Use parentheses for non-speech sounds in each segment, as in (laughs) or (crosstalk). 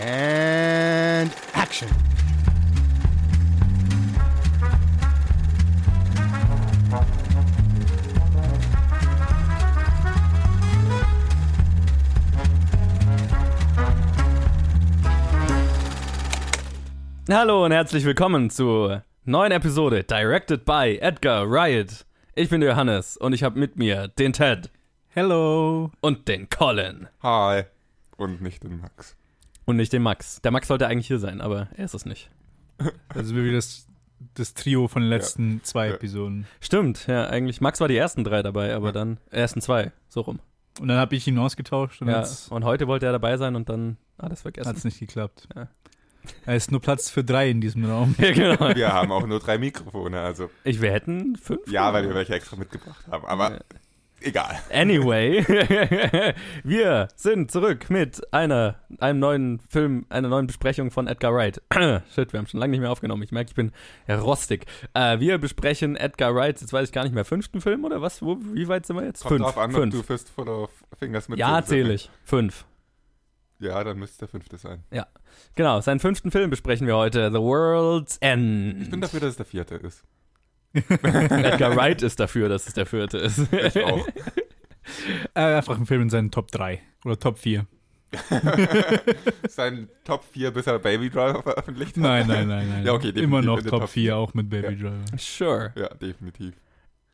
And action. Hallo und herzlich willkommen zur neuen Episode Directed by Edgar Riot. Ich bin der Johannes und ich habe mit mir den Ted Hello. und den Colin Hi. Und nicht den Max. Und nicht den Max. Der Max sollte eigentlich hier sein, aber er ist es nicht. (laughs) Also wie das, das Trio von den letzten zwei Ja. Episoden. Stimmt, ja, eigentlich. Max war die ersten drei dabei, aber dann ersten zwei, so rum. Und dann habe ich ihn ausgetauscht und Ja, jetzt und heute wollte er dabei sein und dann alles vergessen. hat es nicht geklappt. Ja. Er ist nur Platz für drei in diesem Raum. (laughs) ja, genau. Wir haben auch nur drei Mikrofone, also Ich, wir hätten fünf. ja, weil wir welche extra mitgebracht haben. Aber egal. Anyway, (laughs) wir sind zurück mit einer, einem neuen Film, einer neuen Besprechung von Edgar Wright. (clears throat) Shit, wir haben schon lange nicht mehr aufgenommen. Ich merke, ich bin rostig. Äh, wir besprechen Edgar Wright, jetzt weiß ich gar nicht mehr, fünften Film oder was? Wo, wie weit sind wir jetzt? Kommt Fünf. drauf an, Fünf. du Fistful of Fingers mit ja, zähle ich. Fünf. Ja, dann müsste der fünfte sein. Genau, seinen fünften Film besprechen wir heute. The World's End. Ich bin dafür, dass es der vierte ist. (laughs) Edgar Wright ist dafür, dass es der vierte ist. (laughs) Ich auch. Äh, einfach ein Film in seinen Top 3 oder Top 4. (laughs) Sein Top 4, bis er Baby Driver veröffentlicht hat. Nein, nein, nein, nein. Ja, okay, Immer noch Top Top 4, vier. auch mit Baby Driver. Sure. Ja, definitiv.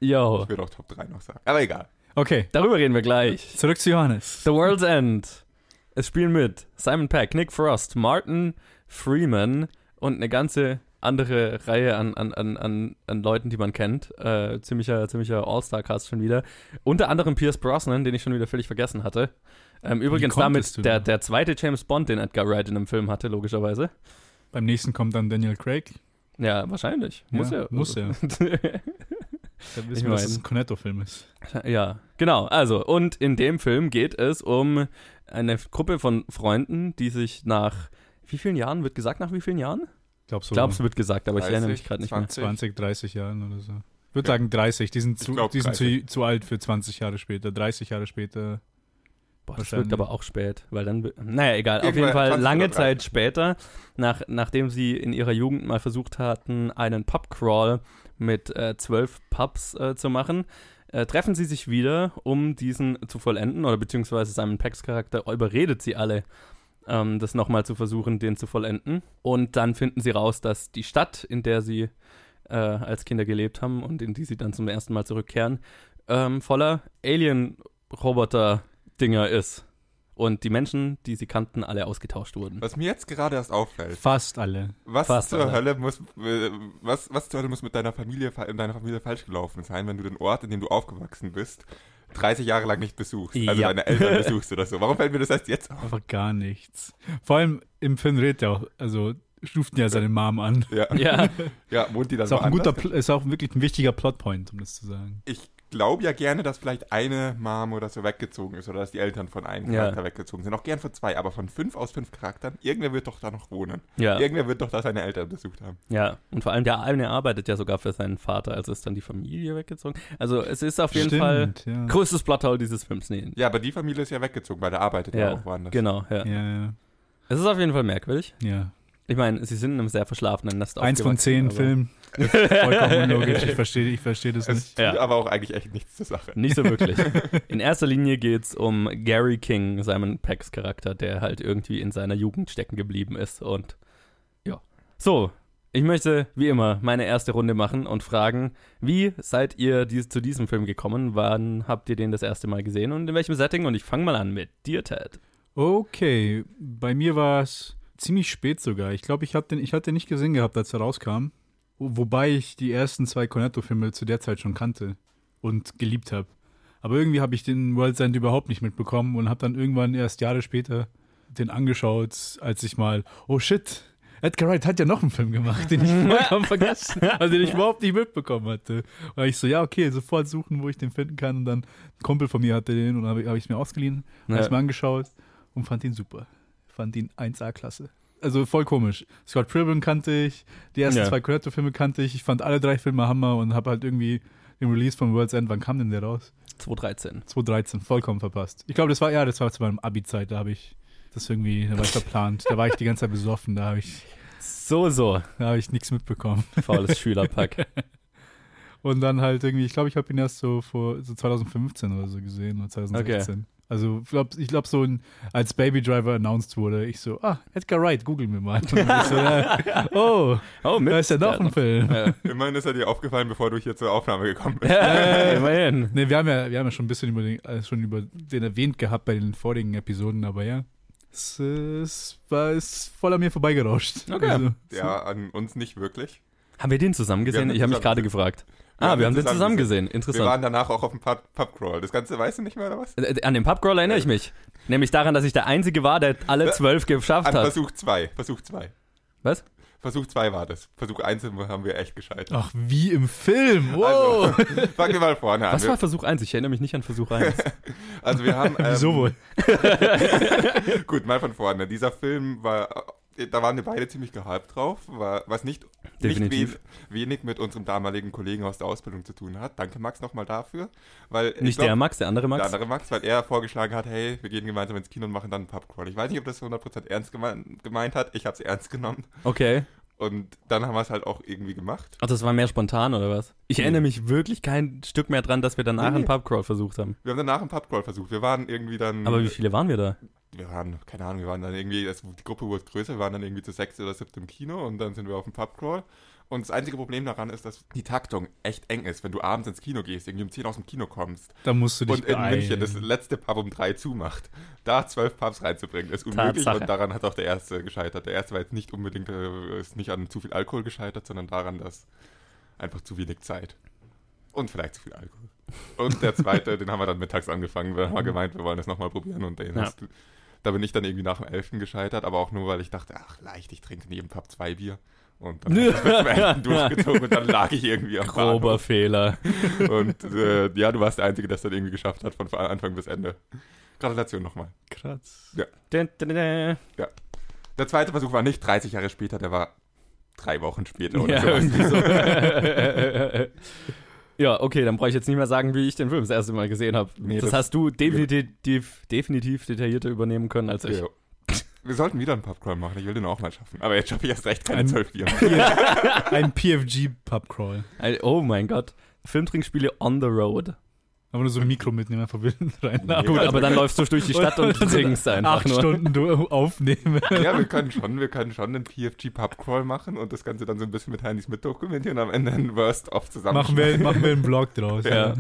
Yo. Ich würde auch Top 3 noch sagen. Aber egal. Okay, Darüber reden wir gleich. zurück zu Johannes. The World's End. Es spielen mit Simon Peck, Nick Frost, Martin Freeman und eine ganze andere Reihe an, an, an, an, an Leuten, die man kennt. Äh, ziemlicher ziemlicher All-Star-Cast schon wieder. Unter anderem Pierce Brosnan, den ich schon wieder völlig vergessen hatte. Ähm, übrigens damit der, der zweite James Bond, den Edgar Wright in einem Film hatte, logischerweise. Beim nächsten kommt dann Daniel Craig. Ja, wahrscheinlich. Muss Ja, ja. muss ja. (laughs) Da Ich wissen wir, dass es ein Cornetto-Film ist. Ja, genau. Also, und in dem Film geht es um eine Gruppe von Freunden, die sich nach wie vielen Jahren, wird gesagt nach wie vielen Jahren? Ich glaube so Ich glaube, es wird gesagt, aber ich erinnere mich 30, gerade nicht mehr. 20. 20, 30 Jahren oder so. Ich würde Ja. sagen 30. Die sind, Ich zu, glaub die sind zu, 30. zu alt für 20 Jahre später. 30 Jahre später. Boah, das wirkt aber auch spät, weil dann, naja, egal, auf jeden Fall 20 lange 30. Zeit später, nach, nachdem sie in ihrer Jugend mal versucht hatten, einen Pubcrawl mit äh, zwölf Pubs äh, zu machen, äh, treffen sie sich wieder, um diesen zu vollenden, oder beziehungsweise Simon Pecks Charakter überredet sie alle, ähm, das nochmal zu versuchen, den zu vollenden. Und dann finden sie raus, dass die Stadt, in der sie äh, als Kinder gelebt haben und in die sie dann zum ersten Mal zurückkehren, ähm, voller Alien-Roboter-Dinger ist. Und die Menschen, die sie kannten, alle ausgetauscht wurden. Was mir jetzt gerade erst auffällt, Fast alle. was Fast zur alle. Hölle muss, äh, was, was zur Hölle muss mit deiner Familie, fa- in deiner Familie falsch gelaufen sein, wenn du den Ort, in dem du aufgewachsen bist, 30 Jahre lang nicht besuchst, also Ja. deine Eltern (laughs) besuchst oder so. Warum fällt mir das erst jetzt auf? Einfach gar nichts. Vor allem im Film redet er auch, also stuft ja seine Mom an. Ja, Ja, (laughs) ja wohnt die dann Ist auch, ein guter, ist auch wirklich ein wichtiger Plotpoint, um das zu sagen. Ich glaube ja gerne, dass vielleicht eine Mom oder so weggezogen ist oder dass die Eltern von einem Ja. Charakter weggezogen sind. Auch gern von zwei, aber von fünf aus fünf Charakteren, irgendwer wird doch da noch wohnen. ja, Irgendwer wird doch da seine Eltern besucht haben. ja. Und vor allem der eine arbeitet ja sogar für seinen Vater, also ist dann die Familie weggezogen. Also es ist auf jeden Fall ja. größtes Plothole dieses Films. Nee. Ja, aber die Familie ist ja weggezogen, weil der arbeitet ja, Ja, auch woanders. genau, ja. Ja, ja, Es ist auf jeden Fall merkwürdig. ja. Ich meine, sie sind in einem sehr verschlafenen Nest Eins von zehn Filmen. (laughs) Vollkommen (laughs) unlogisch. Ich verstehe ich versteh das Es nicht. tut Ja. aber auch eigentlich echt nichts zur Sache. Nicht so wirklich. (laughs) In erster Linie geht es um Gary King, Simon Pecks Charakter, der halt irgendwie in seiner Jugend stecken geblieben ist und ja. So, ich möchte wie immer meine erste Runde machen und fragen, wie seid ihr dies, zu diesem Film gekommen? Wann habt ihr den das erste Mal gesehen und in welchem Setting? Und ich fange mal an mit dir, Ted. Okay, bei mir war es ziemlich spät sogar. Ich glaube, ich hatte den, ich hatte den nicht gesehen gehabt, als er rauskam. Wo- Wobei ich die ersten zwei Cornetto-Filme zu der Zeit schon kannte und geliebt habe. Aber irgendwie habe ich den World's End überhaupt nicht mitbekommen und habe dann irgendwann erst Jahre später den angeschaut, als ich mal, oh shit, Edgar Wright hat ja noch einen Film gemacht, den ich (laughs) vollkommen vergessen, also den ich überhaupt nicht mitbekommen hatte. Und ich so, ja, okay, sofort suchen, wo ich den finden kann. Und dann ein Kumpel von mir hatte den und habe hab ich mir ausgeliehen, Ja. habe es mir angeschaut und fand ihn super. Fand ihn 1A-Klasse. Also voll komisch. Scott Pilgrim kannte ich, die ersten Ja. zwei Cornetto-Filme kannte ich. Ich fand alle drei Filme Hammer und habe halt irgendwie den Release von World's End, wann kam denn der raus? 2013. 2013, vollkommen verpasst. Ich glaube, das war, ja, das war zu meinem Abi-Zeit, da habe ich Das irgendwie, da war ich verplant. Da war ich die ganze Zeit besoffen, da habe ich, So, so. da habe ich nichts mitbekommen. Faules (laughs) Schülerpack. Und dann halt irgendwie, ich glaube, ich habe ihn erst so vor so 2015 oder so gesehen oder 2016. Also ich glaube, glaub, so ein, als Baby Driver announced wurde, ich so, ah, Edgar Wright, googeln wir mal. (laughs) So, ja, oh, (laughs) Oh, da ist ja noch ein Film. Ja. (laughs) Immerhin ist er dir aufgefallen, bevor du hier zur Aufnahme gekommen bist. Ja, immerhin. Ne, wir haben ja, wir haben ja schon ein bisschen über den, äh, schon über den erwähnt gehabt bei den vorigen Episoden, aber ja. Es, es war es voll an mir vorbeigerauscht. Okay. Also, Ja, an uns nicht wirklich. Haben wir den zusammen gesehen? Ich habe mich gerade gesehen. Ah, wir haben den zusammen gesehen. Wir Interessant. waren danach auch auf dem Pub Pubcrawl. Das Ganze weißt du nicht mehr, oder was? Äh, An den Pubcrawl erinnere ich mich. Nämlich daran, dass ich der Einzige war, der alle zwölf geschafft An hat. Versuch 2. Versuch 2. Was? Versuch 2 war das. Versuch 1 haben wir echt gescheitert. ach, wie im Film. Wow. Also, (laughs) fangen wir mal vorne an. Was Wir- war Versuch 1? Ich erinnere mich nicht an Versuch 1. (laughs) Also wir haben... (laughs) Ähm, Wieso wohl? Gut, mal von vorne. Dieser Film war... Da waren wir beide ziemlich gehypt drauf, was nicht, nicht Definitiv. we wenig mit unserem damaligen Kollegen aus der Ausbildung zu tun hat. Danke Max nochmal dafür. Weil ich Nicht glaub, der Max, der andere Max. Der andere Max, weil er vorgeschlagen hat, hey, wir gehen gemeinsam ins Kino und machen dann einen Pubcrawl. Ich weiß nicht, ob das 100% ernst gemeint, gemeint hat. Ich habe es ernst genommen. Okay. Und dann haben wir es halt auch irgendwie gemacht. Ach, das war mehr spontan oder was? Ich erinnere mich wirklich kein Stück mehr dran, dass wir danach nee. einen Pubcrawl versucht haben. Wir haben danach einen Pubcrawl versucht. Wir waren irgendwie dann... Aber wie viele waren wir da? Wir waren, keine Ahnung, wir waren dann irgendwie, es, die Gruppe wurde größer, wir waren dann irgendwie zu sechs oder siebte im Kino und dann sind wir auf dem Pubcrawl. Und das einzige Problem daran ist, dass die Taktung echt eng ist, wenn du abends ins Kino gehst, irgendwie um 10 aus dem Kino kommst Da musst du dich und in beeilen. München das letzte Pub um drei zumacht. Da zwölf Pubs reinzubringen, ist unmöglich Tatsache. und daran hat auch der erste gescheitert. Der erste war jetzt nicht unbedingt, äh, ist nicht an zu viel Alkohol gescheitert, sondern daran, dass einfach zu wenig Zeit. Und vielleicht zu viel Alkohol. Und der zweite, (laughs) den haben wir dann mittags angefangen. Wir haben gemeint, wir wollen das nochmal probieren und den Ja. hast du, da bin ich dann irgendwie nach dem Elften gescheitert, aber auch nur, weil ich dachte, ach leicht, ich trinke in jedem Pub zwei Bier. Und dann habe ich (laughs) durchgezogen und dann lag ich irgendwie am Grober Bahnhof. Fehler. (laughs) Und äh, ja, du warst der Einzige, der es dann irgendwie geschafft hat, von Anfang bis Ende. Gratulation nochmal. Kratz. Dun, dun, dun, dun. Der zweite Versuch war nicht 30 Jahre später, der war drei Wochen später oder Ja, so. (laughs) ja, okay, dann brauche ich jetzt nicht mehr sagen, wie ich den Film das erste Mal gesehen habe. Nee, das, das- hast du definitiv, definitiv detaillierter übernehmen können als ich. Ja. Wir sollten wieder einen Pubcrawl machen, ich will den auch mal schaffen. Aber jetzt schaffe ich erst recht keine Ein- zwölf Bier. Ein PFG-Pubcrawl. Oh mein Gott. Filmtrinkspiele on the road. Aber nur so ein Mikro mitnehmen, einfach wild (laughs) rein. Nee. Gut, aber dann läufst du durch die Stadt und (laughs) so trinkst einfach acht nur. Stunden du- aufnehmen. ja, wir können schon, wir können schon einen PFG Pubcrawl machen und das Ganze dann so ein bisschen mit Handys mitdokumentieren und am Ende einen Worst-of zusammen. machen, wir, machen wir einen Blog draus. Ja.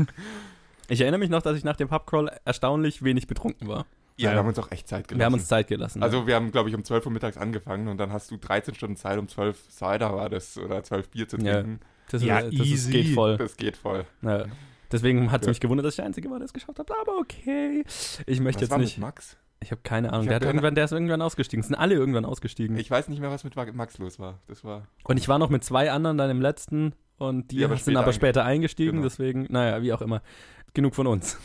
Ich erinnere mich noch, dass ich nach dem Pubcrawl erstaunlich wenig betrunken war. Ja, Ja. wir haben uns auch echt Zeit gelassen. Wir haben uns Zeit gelassen. also wir haben, glaube ich, um 12 Uhr mittags angefangen und dann hast du 13 Stunden Zeit, um 12 Cider war das oder 12 Bier zu Ja. trinken. das, ja, ist, das ist, easy. geht voll. Das geht voll. Ja. Deswegen hat es Ja. mich gewundert, dass ich der Einzige war, der es geschafft hat. Aber okay. Ich möchte Was jetzt war nicht. mit Max? Ich habe keine Ahnung. Der, hab hat keine- irgendwann, der ist irgendwann ausgestiegen. Es sind alle irgendwann ausgestiegen. Ich weiß nicht mehr, was mit Max los war. Das war. und ich war noch mit zwei anderen dann im letzten und die Die aber sind aber später eingestiegen. Genau. Deswegen, naja, wie auch immer. Genug von uns.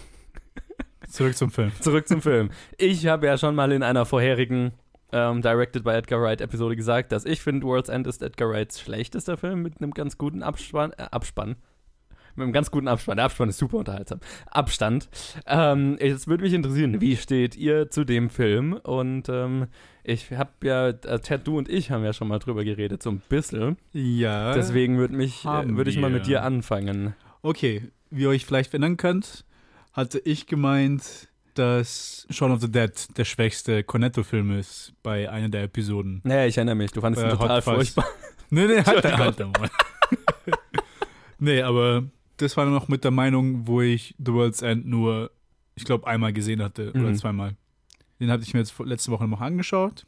Zurück zum Film. (laughs) Zurück zum Film. Ich habe ja schon mal in einer vorherigen ähm, Directed by Edgar Wright Episode gesagt, dass ich finde, World's End ist Edgar Wrights schlechtester Film mit einem ganz guten Abspann. Äh, Abspann. Mit einem ganz guten Abspann. Der Abspann ist super unterhaltsam. Abstand. Ähm, jetzt würde mich interessieren, wie steht ihr zu dem Film? Und ähm, ich habe ja, äh, Ted, du und ich haben ja schon mal drüber geredet, so ein bisschen. Ja. Deswegen würde mich, äh, würde ich mal mit dir anfangen. Okay, wie ihr euch vielleicht erinnern könnt, hatte ich gemeint, dass Shaun of the Dead der schwächste Cornetto-Film ist bei einer der Episoden. Naja, ich erinnere mich, du fandest ihn Äh, total furchtbar. Nee, nee, halt halt da mal. nee, aber das war noch mit der Meinung, wo ich The World's End nur, ich glaube, einmal gesehen hatte oder Mhm. zweimal. Den hatte ich mir jetzt letzte Woche noch angeschaut.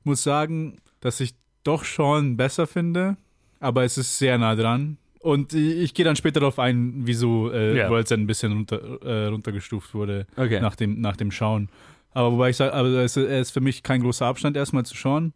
Ich muss sagen, dass ich doch schon besser finde, aber es ist sehr nah dran. Und ich, gehe dann später darauf ein, wieso äh, Ja. World's End ein bisschen runter, äh, runtergestuft wurde Okay. nach, dem, nach dem Schauen. Aber wobei ich sage, aber es ist- ist für mich kein großer Abstand erstmal zu schauen.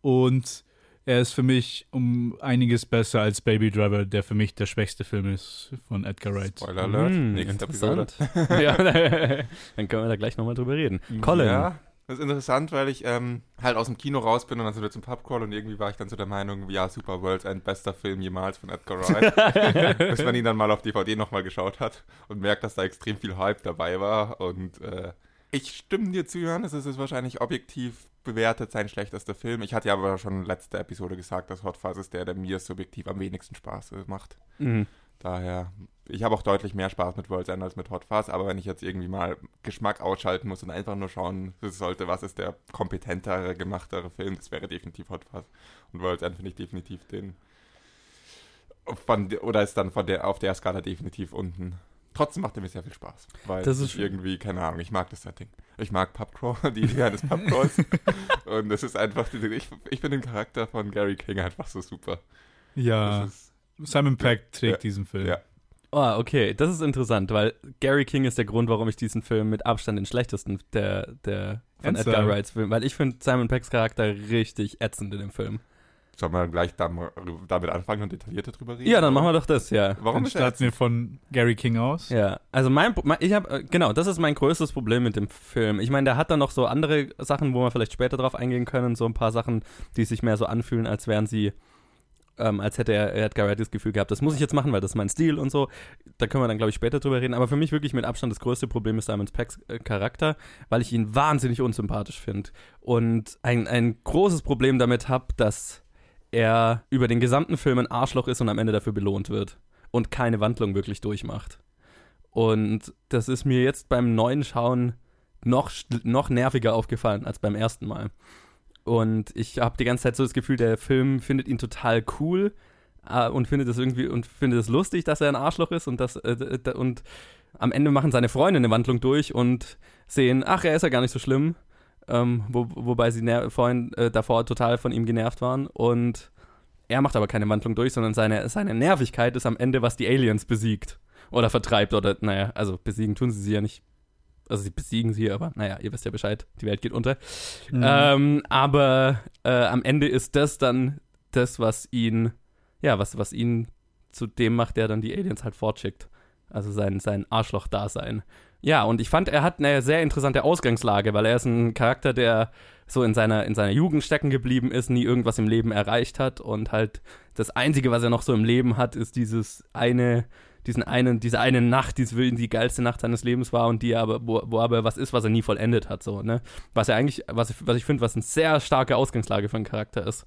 Und er ist für mich um einiges besser als Baby Driver, der für mich der schwächste Film ist von Edgar Wright. Spoiler Alert. Hm, Nächste Episode. interessant. (laughs) ja, (laughs) dann können wir da gleich nochmal drüber reden. Colin. Ja, das ist interessant, weil ich ähm, halt aus dem Kino raus bin und dann sind wir zum Pubcrawl und irgendwie war ich dann so der Meinung, ja, super, World's End, bester Film jemals von Edgar Wright. (laughs) Bis man ihn dann mal auf DVD nochmal geschaut hat und merkt, dass da extrem viel Hype dabei war und äh, Ich stimme dir zu, Johannes, es ist wahrscheinlich objektiv bewertet sein schlechtester Film. Ich hatte ja aber schon letzte Episode gesagt, dass Hot Fuzz ist der, der mir subjektiv am wenigsten Spaß äh, macht. Mhm. Daher, ich habe auch deutlich mehr Spaß mit World's End als mit Hot Fuzz, aber wenn ich jetzt irgendwie mal Geschmack ausschalten muss und einfach nur schauen sollte, was ist der kompetentere, gemachtere Film, das wäre definitiv Hot Fuzz. Und World's End finde ich definitiv den. Von, oder ist dann von der, auf der Skala definitiv unten. Trotzdem macht er mir sehr viel Spaß. Weil Das ist ich irgendwie, keine Ahnung, ich mag das Setting. Ich mag Pubcrawl, (laughs) die Idee eines Pubcrawls. (laughs) und es ist einfach, ich, ich finde den Charakter von Gary King einfach so super. Ja, Das ist, Simon Peck trägt Ja. diesen Film. Ja. Oh, okay, das ist interessant, weil Gary King ist der Grund, warum ich diesen Film mit Abstand den schlechtesten der, der von? Edgar Wrights Film, weil ich finde Simon Pecks Charakter richtig ätzend in dem Film. Sollen wir gleich dam- damit anfangen und detaillierter drüber reden? Ja, dann machen wir doch das, ja. Warum Dann er starten wir von Gary King aus. Ja, also mein, ich habe genau, das ist mein größtes Problem mit dem Film. Ich meine, der hat dann noch so andere Sachen, wo wir vielleicht später drauf eingehen können, so ein paar Sachen, die sich mehr so anfühlen, als wären sie ähm, als hätte er Edgar Wright das Gefühl gehabt, das muss ich jetzt machen, weil das ist mein Stil und so. Da können wir dann, glaube ich, später drüber reden. Aber für mich wirklich mit Abstand das größte Problem ist Simon Pecks äh, Charakter, weil ich ihn wahnsinnig unsympathisch finde. Und ein, ein großes Problem damit habe, dass er über den gesamten Film ein Arschloch ist und am Ende dafür belohnt wird. Und keine Wandlung wirklich durchmacht. Und das ist mir jetzt beim neuen Schauen noch, noch nerviger aufgefallen als beim ersten Mal. Und ich habe die ganze Zeit so das Gefühl, der Film findet ihn total cool äh, und findet es irgendwie und findet es lustig, dass er ein Arschloch ist und das äh, und am Ende machen seine Freunde eine Wandlung durch und sehen, ach, er ist ja gar nicht so schlimm. Ähm, wo, wobei sie vorhin äh, davor total von ihm genervt waren und er macht aber keine Wandlung durch, sondern seine, seine Nervigkeit ist am Ende, was die Aliens besiegt oder vertreibt oder, naja, also besiegen tun sie sie ja nicht. Also sie besiegen sie, aber naja, ihr wisst ja Bescheid, die Welt geht unter. Mhm. Ähm, aber äh, am Ende ist das dann das, was ihn, ja, was, was ihn zu dem macht, der dann die Aliens halt fortschickt. Also sein, sein Arschloch-Dasein. Ja, und ich fand, er hat eine sehr interessante Ausgangslage, weil er ist ein Charakter, der so in seiner, in seiner Jugend stecken geblieben ist, nie irgendwas im Leben erreicht hat und halt das Einzige, was er noch so im Leben hat, ist dieses eine, diesen einen, diese eine Nacht, die die geilste Nacht seines Lebens war und die aber, wo, wo aber was ist, was er nie vollendet hat, so, ne? Was er eigentlich, was was ich finde, was eine sehr starke Ausgangslage für einen Charakter ist.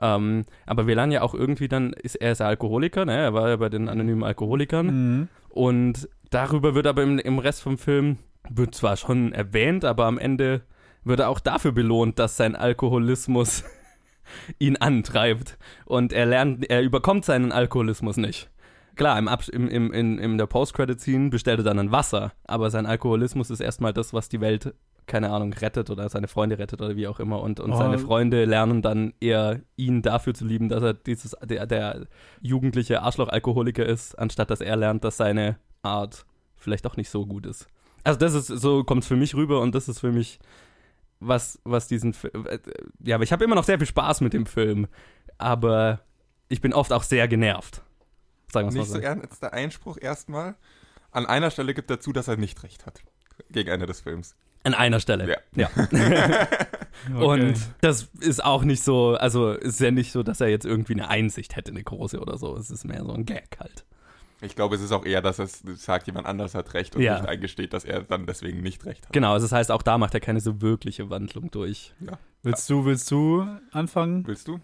Ähm, aber wir lernen ja auch irgendwie dann, ist er ist ja Alkoholiker, ne? Er war ja bei den anonymen Alkoholikern. Mhm. Und darüber wird aber im, im Rest vom Film, wird zwar schon erwähnt, aber am Ende wird er auch dafür belohnt, dass sein Alkoholismus (laughs) ihn antreibt. Und er lernt, er überkommt seinen Alkoholismus nicht. Klar, im, Abs im, im, in, in der Post-Credit-Scene bestellt er dann ein Wasser, aber sein Alkoholismus ist erstmal das, was die Welt, keine Ahnung, rettet oder seine Freunde rettet oder wie auch immer. Und, und Oh. seine Freunde lernen dann eher, ihn dafür zu lieben, dass er dieses, der, der jugendliche Arschloch-Alkoholiker ist, anstatt dass er lernt, dass seine Art vielleicht auch nicht so gut ist. Also das ist, so kommt es für mich rüber und das ist für mich, was, was diesen Fi- äh, ja, aber ich habe immer noch sehr viel Spaß mit dem Film, aber ich bin oft auch sehr genervt. Sagen wir mal Nicht so so. ernst der Einspruch erstmal. An einer Stelle gibt er zu, dass er nicht recht hat. Gegen Ende des Films. An einer Stelle. Ja. (laughs) Okay. Und das ist auch nicht so, also ist ja nicht so, dass er jetzt irgendwie eine Einsicht hätte, eine große oder so. Es ist mehr so ein Gag halt. Ich glaube, es ist auch eher, dass es sagt, jemand anders hat recht und Ja. nicht eingesteht, dass er dann deswegen nicht recht hat. Genau, also das heißt, auch da macht er keine so wirkliche Wandlung durch. willst du, willst du anfangen? Willst du?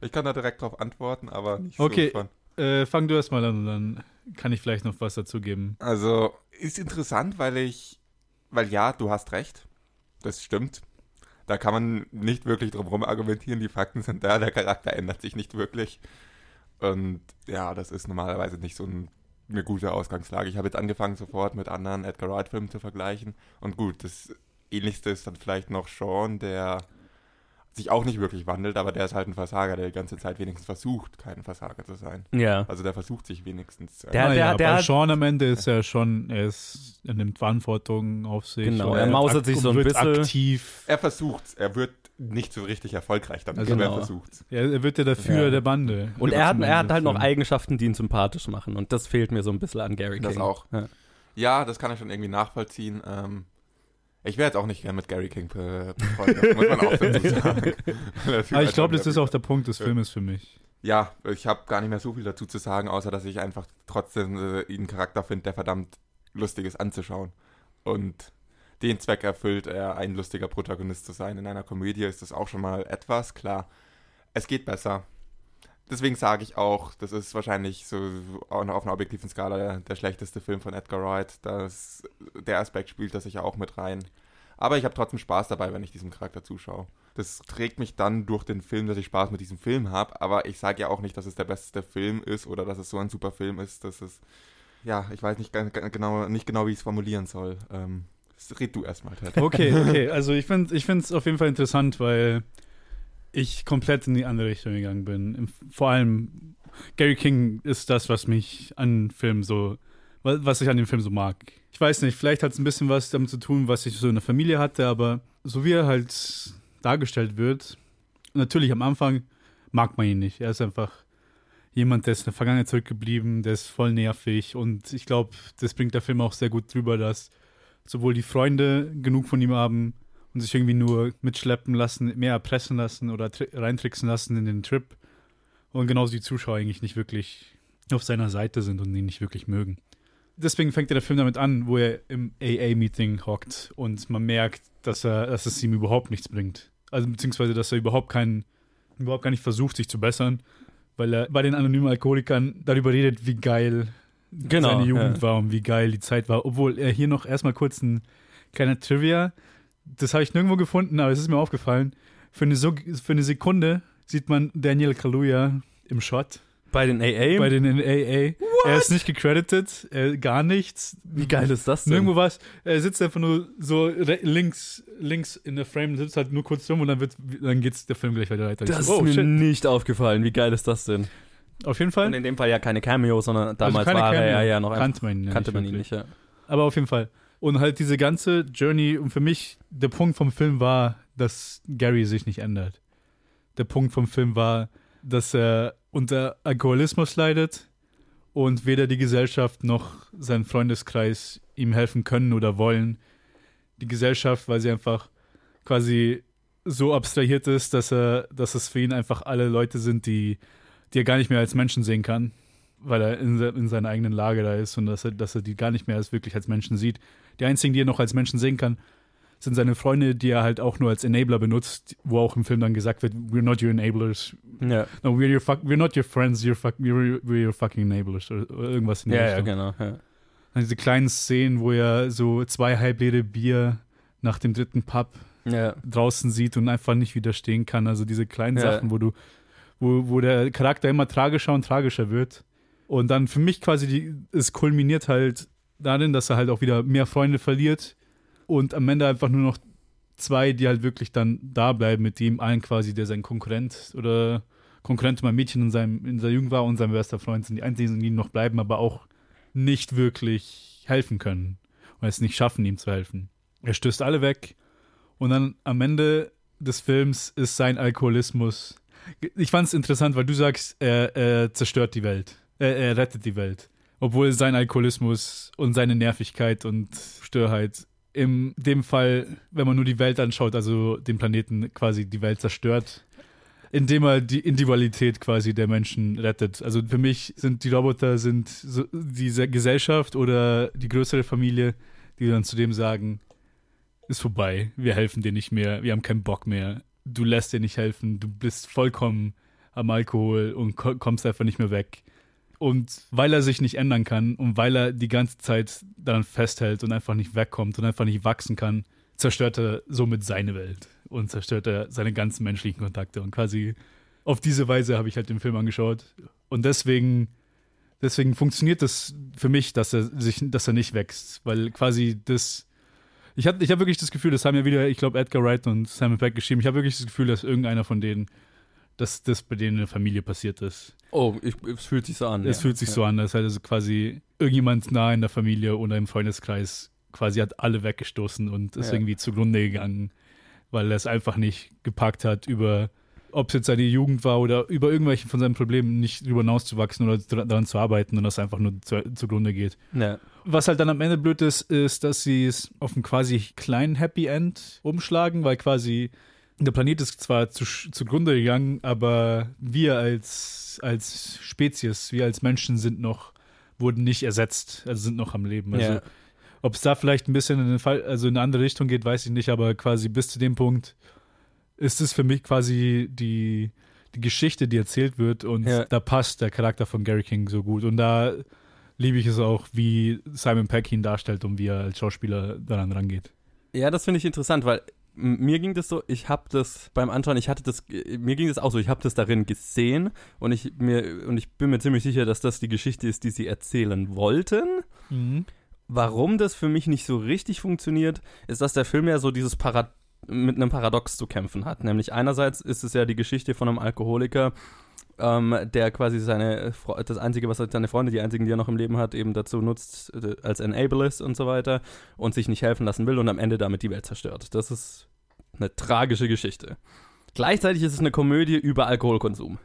Ich kann da direkt drauf antworten, aber nicht Okay. so spannend. Äh, fang du erst mal an und dann kann ich vielleicht noch was dazugeben. Also, ist interessant, weil ich, weil ja, du hast recht. Das stimmt. Da kann man nicht wirklich drum herum argumentieren. Die Fakten sind da, der Charakter ändert sich nicht wirklich. Und ja, das ist normalerweise nicht so ein, eine gute Ausgangslage. Ich habe jetzt angefangen, sofort mit anderen Edgar Wright-Filmen zu vergleichen. Und gut, das ähnlichste ist dann vielleicht noch Sean, der sich auch nicht wirklich wandelt, aber der ist halt ein Versager, der die ganze Zeit wenigstens versucht, kein Versager zu sein. Ja. Also der versucht sich wenigstens. äh, Der- naja, der bei hat- Sean am Ende ist er schon, er, ist, er nimmt Verantwortung auf sich. Genau, er mausert sich so und ein wird bisschen. aktiv. Er versucht's. Er wird nicht so richtig erfolgreich damit, Also aber genau. er versucht's. Er, er wird ja der Führer Ja. der Bande. Und er hat, er hat halt noch Eigenschaften, die ihn sympathisch machen. Und das fehlt mir so ein bisschen an Gary King. Das auch. Ja. Ja, das kann ich schon irgendwie nachvollziehen. Ähm, ich wäre jetzt auch nicht gern mit Gary King be- befreundet, muss man auch dazu (laughs) sagen. Aber ich glaube, das ist auch der Punkt des Filmes für mich. Ja, ich habe gar nicht mehr so viel dazu zu sagen, außer dass ich einfach trotzdem äh, ihn einen Charakter finde, der verdammt lustig ist anzuschauen. Und den Zweck erfüllt, er ein lustiger Protagonist zu sein. In einer Komödie ist das auch schon mal etwas, klar. Es geht besser. Deswegen sage ich auch, das ist wahrscheinlich so auf einer objektiven Skala der, der schlechteste Film von Edgar Wright. Das, der Aspekt spielt da sicher auch mit rein. Aber ich habe trotzdem Spaß dabei, wenn ich diesem Charakter zuschaue. Das trägt mich dann durch den Film, dass ich Spaß mit diesem Film habe. Aber ich sage ja auch nicht, dass es der beste Film ist oder dass es so ein super Film ist. Dass es, ja, ich weiß nicht genau, nicht genau, wie ich es formulieren soll. Ähm, red du erstmal, Ted. Okay, okay. (laughs) Also ich finde es auf jeden Fall interessant, weil ich komplett in die andere Richtung gegangen bin. Vor allem Gary King ist das, was mich an Film so, was ich an dem Film so mag. Ich weiß nicht, vielleicht hat es ein bisschen was damit zu tun, was ich so in der Familie hatte, aber so wie er halt dargestellt wird, natürlich am Anfang mag man ihn nicht. Er ist einfach jemand, der ist in der Vergangenheit zurückgeblieben, der ist voll nervig und ich glaube, das bringt der Film auch sehr gut drüber, dass sowohl die Freunde genug von ihm haben, und sich irgendwie nur mitschleppen lassen, mehr erpressen lassen oder reintricksen lassen in den Trip. Und genauso die Zuschauer eigentlich nicht wirklich auf seiner Seite sind und ihn nicht wirklich mögen. Deswegen fängt der Film damit an, wo er im AA-Meeting hockt und man merkt, dass er, dass es ihm überhaupt nichts bringt. Also beziehungsweise, dass er überhaupt keinen, überhaupt gar nicht versucht, sich zu bessern, weil er bei den anonymen Alkoholikern darüber redet, wie geil genau, seine Jugend ja. war und wie geil die Zeit war. Obwohl er hier noch erstmal kurz ein kleiner Trivia das habe ich nirgendwo gefunden, aber es ist mir aufgefallen. Für eine, so für eine Sekunde sieht man Daniel Kaluuya im Shot. Bei den AA? Bei den AA. What? Er ist nicht gecredited, äh, gar nichts. Wie geil ist das denn? Nirgendwo was. Er sitzt einfach nur so links, links in der Frame, sitzt halt nur kurz rum und dann, wird, dann geht's der Film gleich weiter weiter. Das so, oh, ist mir shit. nicht aufgefallen. Wie geil ist das denn? Auf jeden Fall. Und in dem Fall ja keine Cameo, sondern also damals also war Cameo. er ja noch einfach. Kannte man ihn, kannte man ihn nicht, ja. Aber auf jeden Fall. Und halt diese ganze Journey, und für mich, der Punkt vom Film war, dass Gary sich nicht ändert. Der Punkt vom Film war, dass er unter Alkoholismus leidet und weder die Gesellschaft noch sein Freundeskreis ihm helfen können oder wollen. Die Gesellschaft, weil sie einfach quasi so abstrahiert ist, dass er, dass es für ihn einfach alle Leute sind, die, die er gar nicht mehr als Menschen sehen kann, weil er in, in seiner eigenen Lage da ist und dass er, dass er die gar nicht mehr als wirklich als Menschen sieht. Die einzigen, die er noch als Menschen sehen kann, sind seine Freunde, die er halt auch nur als Enabler benutzt, wo auch im Film dann gesagt wird, we're not your enablers. Ja. No, we're, your fuck, we're not your friends, you're fuck, we're, we're your fucking enablers. Oder, irgendwas in der Ja, Richtung. ja, genau. Ja. Dann diese kleinen Szenen, wo er so zwei Halblede Bier nach dem dritten Pub ja. draußen sieht und einfach nicht widerstehen kann. Also diese kleinen ja. Sachen, wo du, wo, wo der Charakter immer tragischer und tragischer wird. Und dann für mich quasi, die, es kulminiert halt darin, dass er halt auch wieder mehr Freunde verliert und am Ende einfach nur noch zwei, die halt wirklich dann da bleiben mit ihm, einen quasi, der sein Konkurrent oder Konkurrent mein Mädchen in, seinem, in seiner Jugend war und sein bester Freund sind die einzigen, die noch bleiben, aber auch nicht wirklich helfen können und es nicht schaffen, ihm zu helfen. Er stößt alle weg und dann am Ende des Films ist sein Alkoholismus. Ich fand es interessant, weil du sagst, er, er zerstört die Welt. Er, er rettet die Welt obwohl sein Alkoholismus und seine Nervigkeit und Störheit in dem Fall, wenn man nur die Welt anschaut, also den Planeten quasi die Welt zerstört, indem er die Individualität quasi der Menschen rettet. Also für mich sind die Roboter sind so diese Gesellschaft oder die größere Familie, die dann zu dem sagen, ist vorbei, wir helfen dir nicht mehr, wir haben keinen Bock mehr, du lässt dir nicht helfen, du bist vollkommen am Alkohol und kommst einfach nicht mehr weg. Und weil er sich nicht ändern kann und weil er die ganze Zeit daran festhält und einfach nicht wegkommt und einfach nicht wachsen kann, zerstört er somit seine Welt und zerstört er seine ganzen menschlichen Kontakte. Und quasi auf diese Weise habe ich halt den Film angeschaut. Und deswegen, deswegen funktioniert das für mich, dass er sich, dass er nicht wächst. Weil quasi das. Ich habe ich hab wirklich das Gefühl, das haben ja wieder, ich glaube, Edgar Wright und Simon Peck geschrieben. Ich habe wirklich das Gefühl, dass irgendeiner von denen dass das bei denen in der Familie passiert ist. Oh, ich, es fühlt sich so an. Es ja. fühlt sich ja. so an, dass halt also quasi irgendjemand nah in der Familie oder im Freundeskreis quasi hat alle weggestoßen und ist ja. irgendwie zugrunde gegangen, weil er es einfach nicht gepackt hat, über, ob es jetzt seine Jugend war oder über irgendwelche von seinen Problemen nicht drüber hinauszuwachsen oder daran zu arbeiten und das einfach nur zu, zugrunde geht. Ja. Was halt dann am Ende blöd ist, ist, dass sie es auf einen quasi kleinen Happy End umschlagen, weil quasi der Planet ist zwar zu, zugrunde gegangen, aber wir als, als Spezies, wir als Menschen sind noch, wurden nicht ersetzt, also sind noch am Leben. Also, ja. Ob es da vielleicht ein bisschen in eine, Fall, also in eine andere Richtung geht, weiß ich nicht, aber quasi bis zu dem Punkt ist es für mich quasi die, die Geschichte, die erzählt wird und Ja. da passt der Charakter von Gary King so gut. Und da liebe ich es auch, wie Simon Peck ihn darstellt und wie er als Schauspieler daran rangeht. Ja, das finde ich interessant, weil mir ging das so, ich habe das beim Anschauen, ich hatte das, äh, mir ging das auch so, ich habe das darin gesehen und ich mir und ich bin mir ziemlich sicher, dass das die Geschichte ist, die sie erzählen wollten. Warum das für mich nicht so richtig funktioniert, ist, dass der Film ja so dieses Parad mit einem Paradox zu kämpfen hat. Nämlich einerseits ist es ja die Geschichte von einem Alkoholiker, ähm, der quasi seine, das Einzige, was seine Freunde, die einzigen, die er noch im Leben hat, eben dazu nutzt, äh, als Enabler ist und so weiter und sich nicht helfen lassen will und am Ende damit die Welt zerstört. Das ist eine tragische Geschichte. Gleichzeitig ist es eine Komödie über Alkoholkonsum.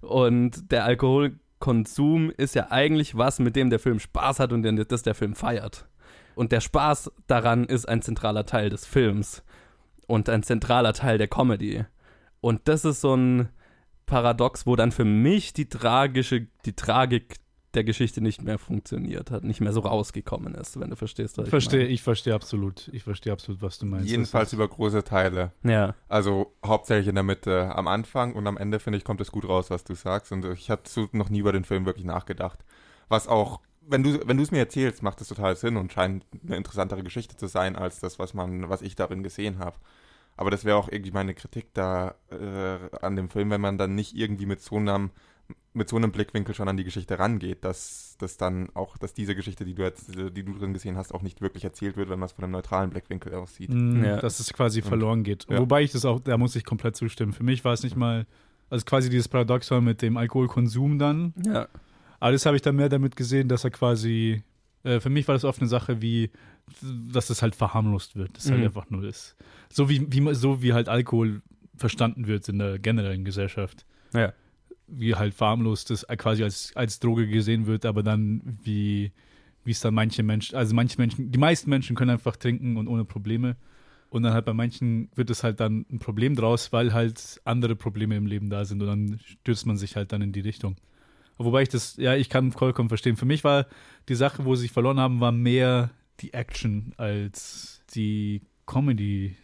Und der Alkoholkonsum ist ja eigentlich was, mit dem der Film Spaß hat und das der Film feiert. Und der Spaß daran ist ein zentraler Teil des Films und ein zentraler Teil der Comedy. Und das ist so ein Paradox, wo dann für mich die tragische, die Tragik der Geschichte nicht mehr funktioniert hat, nicht mehr so rausgekommen ist, wenn du verstehst, was ich Verstehe, meine. ich verstehe absolut. Ich verstehe absolut, was du meinst. Jedenfalls über große Teile. Ja, Also hauptsächlich in der Mitte, am Anfang und am Ende, finde ich, kommt es gut raus, was du sagst. Und ich habe so noch nie über den Film wirklich nachgedacht. Was auch, wenn du wenn du es mir erzählst, macht es total Sinn und scheint eine interessantere Geschichte zu sein, als das, was man, was ich darin gesehen habe. Aber das wäre auch irgendwie meine Kritik da äh, an dem Film, wenn man dann nicht irgendwie mit so einem mit so einem Blickwinkel schon an die Geschichte rangeht, dass, dass dann auch, dass diese Geschichte, die du jetzt, die du drin gesehen hast, auch nicht wirklich erzählt wird, wenn man es von einem neutralen Blickwinkel aussieht. Mm, Ja. Dass es quasi Und- verloren geht. ja. Wobei ich das auch, da muss ich komplett zustimmen. Für mich war es nicht mal, also quasi dieses Paradoxon mit dem Alkoholkonsum dann. ja, Aber das habe ich dann mehr damit gesehen, dass er quasi, äh, für mich war das oft eine Sache wie, dass es halt verharmlost wird. Das ist Mhm. halt einfach nur das. So wie, wie, so wie halt Alkohol verstanden wird in der generellen Gesellschaft. ja. Wie halt verharmlost das quasi als, als Droge gesehen wird, aber dann wie, wie es dann manche Menschen, also manche Menschen, die meisten Menschen können einfach trinken und ohne Probleme. Und dann halt bei manchen wird es halt dann ein Problem draus, weil halt andere Probleme im Leben da sind und dann stürzt man sich halt dann in die Richtung. Wobei ich das, ja, ich kann vollkommen verstehen. Für mich war die Sache, wo sie sich verloren haben, war mehr die Action als die Comedy.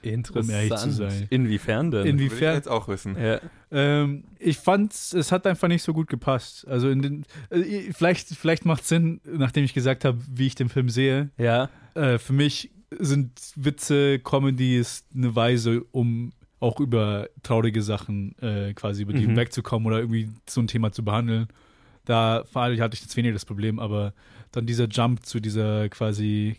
Interessant. ehrlich zu sein. Inwiefern denn? In- Will ich Inwiefern? jetzt auch wissen. ja. Ähm, ich fand, es hat einfach nicht so gut gepasst. Also in den, äh, vielleicht, vielleicht macht Sinn, nachdem ich gesagt habe, wie ich den Film sehe. ja, Äh, für mich sind Witze, Comedy ist eine Weise, um auch über traurige Sachen äh, quasi über die Mhm. wegzukommen oder irgendwie so ein Thema zu behandeln. Da hatte ich jetzt weniger das Problem, aber dann dieser Jump zu dieser quasi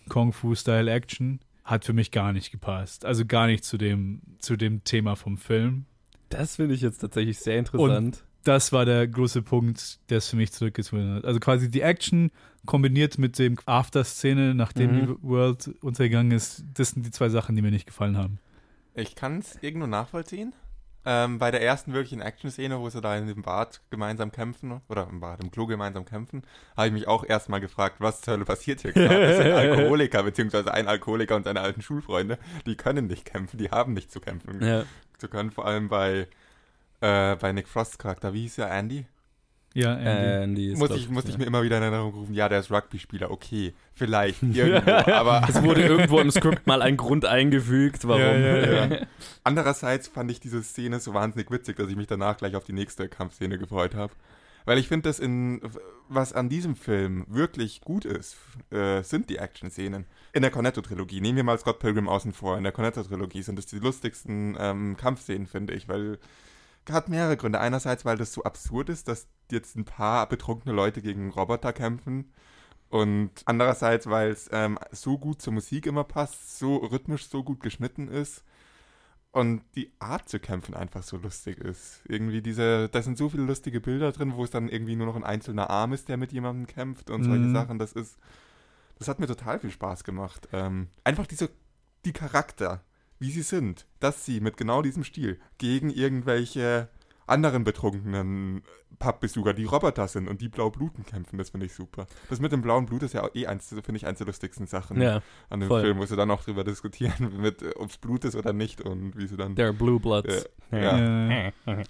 Kung-Fu-Style-Action hat für mich gar nicht gepasst. Also gar nicht zu dem, zu dem Thema vom Film. das finde ich jetzt tatsächlich sehr interessant. das war der große Punkt, der es für mich zurückgezogen hat. Also quasi die Action kombiniert mit dem After-Szene, nachdem Mhm. die World untergegangen ist, das sind die zwei Sachen, die mir nicht gefallen haben. Ich kann es irgendwo nachvollziehen. Ähm, bei der ersten wirklichen Action-Szene, wo sie da in dem Bad gemeinsam kämpfen, oder im Bad, im Klo gemeinsam kämpfen, habe ich mich auch erstmal gefragt, was zur Hölle passiert hier gerade? Das sind (laughs) Alkoholiker, beziehungsweise ein Alkoholiker und seine alten Schulfreunde, die können nicht kämpfen, die haben nicht zu kämpfen ja. zu können, vor allem bei, äh, bei Nick Frosts Charakter. Wie hieß er, Andy? Ja, Andy. Andy ist, Muss ich, muss ich mir immer wieder in Erinnerung rufen, ja, der ist Rugby-Spieler, okay, vielleicht, (laughs) irgendwo, aber (laughs) Es wurde irgendwo im Skript mal ein Grund eingefügt, warum. Ja, ja, ja. (laughs) Andererseits fand ich diese Szene so wahnsinnig witzig, dass ich mich danach gleich auf die nächste Kampfszene gefreut habe. Weil ich finde, dass in was an diesem Film wirklich gut ist, äh, sind die Action-Szenen. In der Cornetto-Trilogie, nehmen wir mal Scott Pilgrim außen vor, in der Cornetto-Trilogie sind es die lustigsten ähm, Kampfszenen, finde ich, weil hat mehrere Gründe. Einerseits, weil das so absurd ist, dass jetzt ein paar betrunkene Leute gegen Roboter kämpfen. Und andererseits, weil es ähm, so gut zur Musik immer passt, so rhythmisch so gut geschnitten ist und die Art zu kämpfen einfach so lustig ist. Irgendwie diese, da sind so viele lustige Bilder drin, wo es dann irgendwie nur noch ein einzelner Arm ist, der mit jemandem kämpft und solche Mhm. Sachen. Das ist, das hat mir total viel Spaß gemacht. Ähm, einfach diese, die Charakter, wie sie sind, dass sie mit genau diesem Stil gegen irgendwelche anderen betrunkenen Pappbesucher, die Roboter sind und die blau bluten kämpfen, das finde ich super. Das mit dem blauen Blut ist ja auch eh eins, finde ich, eins der lustigsten Sachen Ja, an dem voll. Film, wo sie dann auch drüber diskutieren, (laughs) ob es Blut ist oder nicht und wie sie dann. der Blue Bloods. Ja. Ja. (laughs)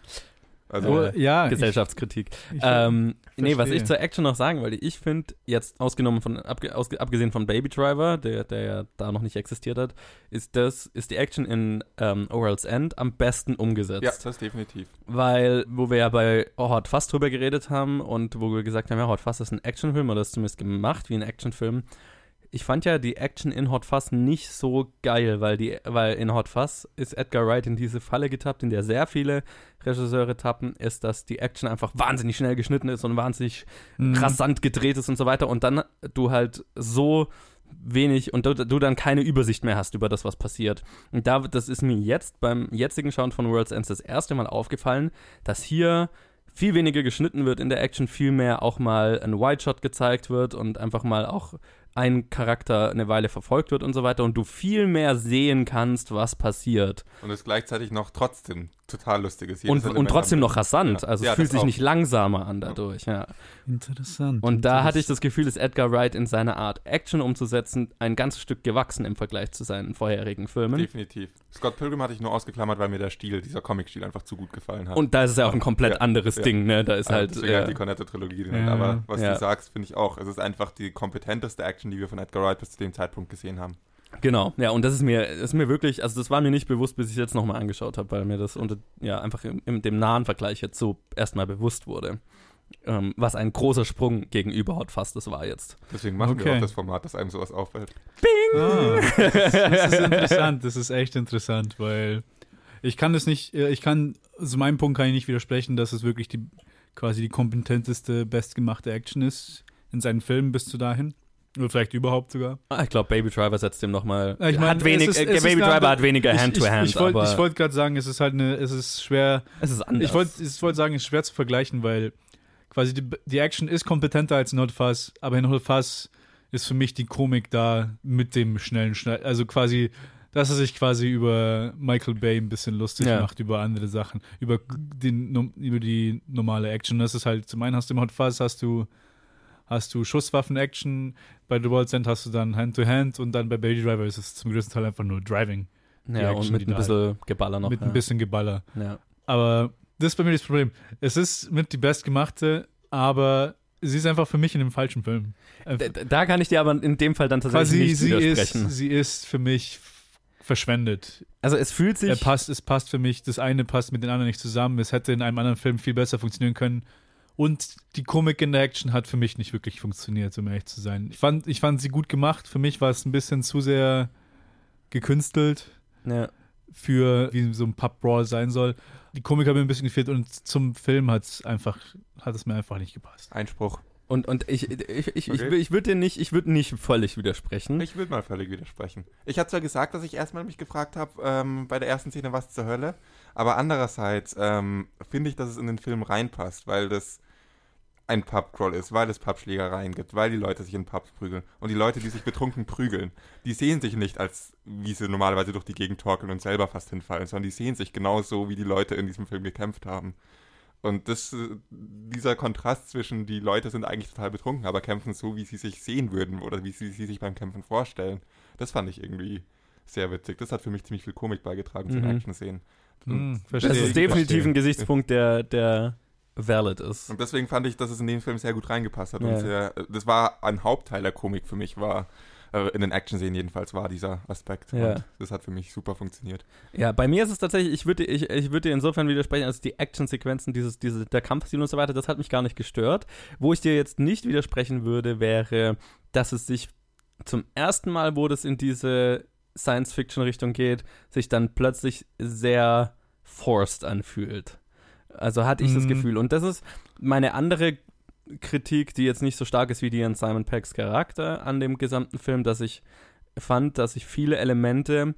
Also, Oh, ja, ich- Gesellschaftskritik. ich- ähm, nee, was ich zur Action noch sagen wollte, ich finde jetzt ausgenommen von, abgesehen von Baby Driver, der, der ja da noch nicht existiert hat, ist das, ist die Action in ähm, Orals End am besten umgesetzt. ja, das definitiv. Weil, wo wir ja bei Hot Fast drüber geredet haben und wo wir gesagt haben, ja, Hot Fast ist ein Actionfilm oder ist zumindest gemacht wie ein Actionfilm. Ich fand ja die Action in Hot Fuzz nicht so geil, weil, die, weil in Hot Fuzz ist Edgar Wright in diese Falle getappt, in der sehr viele Regisseure tappen, ist, dass die Action einfach wahnsinnig schnell geschnitten ist und wahnsinnig Mhm. rasant gedreht ist und so weiter und dann du halt so wenig und du, du dann keine Übersicht mehr hast über das, was passiert. Und da, das ist mir jetzt beim jetzigen Schauen von World's Ends das erste Mal aufgefallen, dass hier viel weniger geschnitten wird in der Action, viel mehr auch mal ein Wide Shot gezeigt wird und einfach mal auch ein Charakter eine Weile verfolgt wird und so weiter und du viel mehr sehen kannst, was passiert. Und es gleichzeitig noch trotzdem total lustig ist. Und, und trotzdem noch rasant. Ja. Also Ja, es fühlt sich auch. nicht langsamer an dadurch, ja. Interessant. Und da hatte ich Interessant. das Gefühl, ist Edgar Wright in seiner Art, Action umzusetzen, ein ganzes Stück gewachsen im Vergleich zu seinen vorherigen Filmen. Definitiv. Scott Pilgrim hatte ich nur ausgeklammert, weil mir der Stil, dieser Comic-Stil einfach zu gut gefallen hat. Und da ist es ja auch ein komplett Ja, anderes ja. Ding, ne? Da ist Also halt. deswegen halt die Cornetto-Trilogie drin. Ja. Aber was Ja. du sagst, finde ich auch. Es ist einfach die kompetenteste Action, die wir von Edgar Wright bis zu dem Zeitpunkt gesehen haben. Genau, ja, und das ist mir, ist mir wirklich, also das war mir nicht bewusst, bis ich es jetzt nochmal angeschaut habe, weil mir das unter, ja, einfach im, im dem nahen Vergleich jetzt so erstmal bewusst wurde. Ähm, was ein großer Sprung gegenüber Hot Fast das war jetzt. Deswegen machen wir Okay. auch das Format, dass einem sowas auffällt. Ah, das, (laughs) ist, das ist interessant, das ist echt interessant, weil ich kann das nicht, äh, ich kann, zu meinem Punkt kann ich nicht widersprechen, dass es wirklich die quasi die kompetenteste, bestgemachte Action ist in seinen Filmen bis zu dahin. Oder vielleicht überhaupt sogar. Ah, Ich glaube, Baby Driver setzt dem nochmal. Ich mein, hat wenig, ist- äh, Baby eine- Driver hat weniger Hand-to-Hand, Ich, ich wollte ich wollt gerade sagen, es ist halt eine, es ist schwer, es ist anders. ich wollte ich wollt sagen, es ist schwer zu vergleichen, weil quasi die, die Action ist kompetenter als in Hot Fuzz, aber in Hot Fuzz ist für mich die Komik da mit dem schnellen Schneid. Also quasi, dass er sich quasi über Michael Bay ein bisschen lustig Ja. macht, über andere Sachen, über, den, über die normale Action. Das ist halt, zum einen hast du im Hot Fuzz hast du, hast du Schusswaffen-Action, bei The World's End hast du dann Hand-to-Hand und dann bei Baby Driver ist es zum größten Teil einfach nur Driving. ja, Action, und mit ein bisschen Geballer noch. mit ja. ein bisschen Geballer. Ja. Aber das ist bei mir das Problem. Es ist mit die bestgemachte, aber sie ist einfach für mich in dem falschen Film. Da, da kann ich dir aber in dem Fall dann tatsächlich nicht sie ist, sie ist für mich verschwendet. also es fühlt sich. Er passt, es passt für mich, das eine passt mit den anderen nicht zusammen. Es hätte in einem anderen Film viel besser funktionieren können. Und die Komik in der Action hat für mich nicht wirklich funktioniert, um ehrlich zu sein. Ich fand, ich fand sie gut gemacht. Für mich war es ein bisschen zu sehr gekünstelt ja. für wie so ein Pub-Brawl sein soll. Die Komik hat mir ein bisschen gefehlt und zum Film hat es einfach, hat es mir einfach nicht gepasst. Einspruch. Und, und ich, ich, ich, ich, Okay. ich würde dir nicht, ich würde nicht völlig widersprechen. Ich will mal völlig widersprechen. Ich hatte zwar gesagt, dass ich erstmal mich gefragt habe, ähm, bei der ersten Szene, was zur Hölle, aber andererseits ähm, finde ich, dass es in den Film reinpasst, weil das ein Pubcrawl ist, weil es Pubschlägereien gibt, weil die Leute sich in Pubs prügeln. Und die Leute, die sich betrunken prügeln, die sehen sich nicht als, wie sie normalerweise durch die Gegend torkeln und selber fast hinfallen, sondern die sehen sich genauso, wie die Leute in diesem Film gekämpft haben. Und das, äh, dieser Kontrast zwischen, die Leute sind eigentlich total betrunken, aber kämpfen so, wie sie sich sehen würden oder wie sie, sie sich beim Kämpfen vorstellen. Das fand ich irgendwie sehr witzig. Das hat für mich ziemlich viel Komik beigetragen zu Mhm. den Action-Szenen. Hm, verstehe. Das ist definitiv ein Gesichtspunkt, der, der valid ist. Und deswegen fand ich, dass es in den Film sehr gut reingepasst hat. Ja. Und sehr, das war ein Hauptteil der Komik für mich, war äh, in den Action-Szenen jedenfalls, war dieser Aspekt. Ja. Und das hat für mich super funktioniert. Ja, bei mir ist es tatsächlich, ich würde ich, ich würde dir insofern widersprechen, als die Action-Sequenzen, dieses, diese, der Kampfstil und so weiter, das hat mich gar nicht gestört. Wo ich dir jetzt nicht widersprechen würde, wäre, dass es sich zum ersten Mal, wo das in diese Science-Fiction-Richtung geht, sich dann plötzlich sehr forced anfühlt. Also hatte ich das Mhm. Gefühl. Und das ist meine andere Kritik, die jetzt nicht so stark ist wie die an Simon Peggs Charakter an dem gesamten Film, dass ich fand, dass sich viele Elemente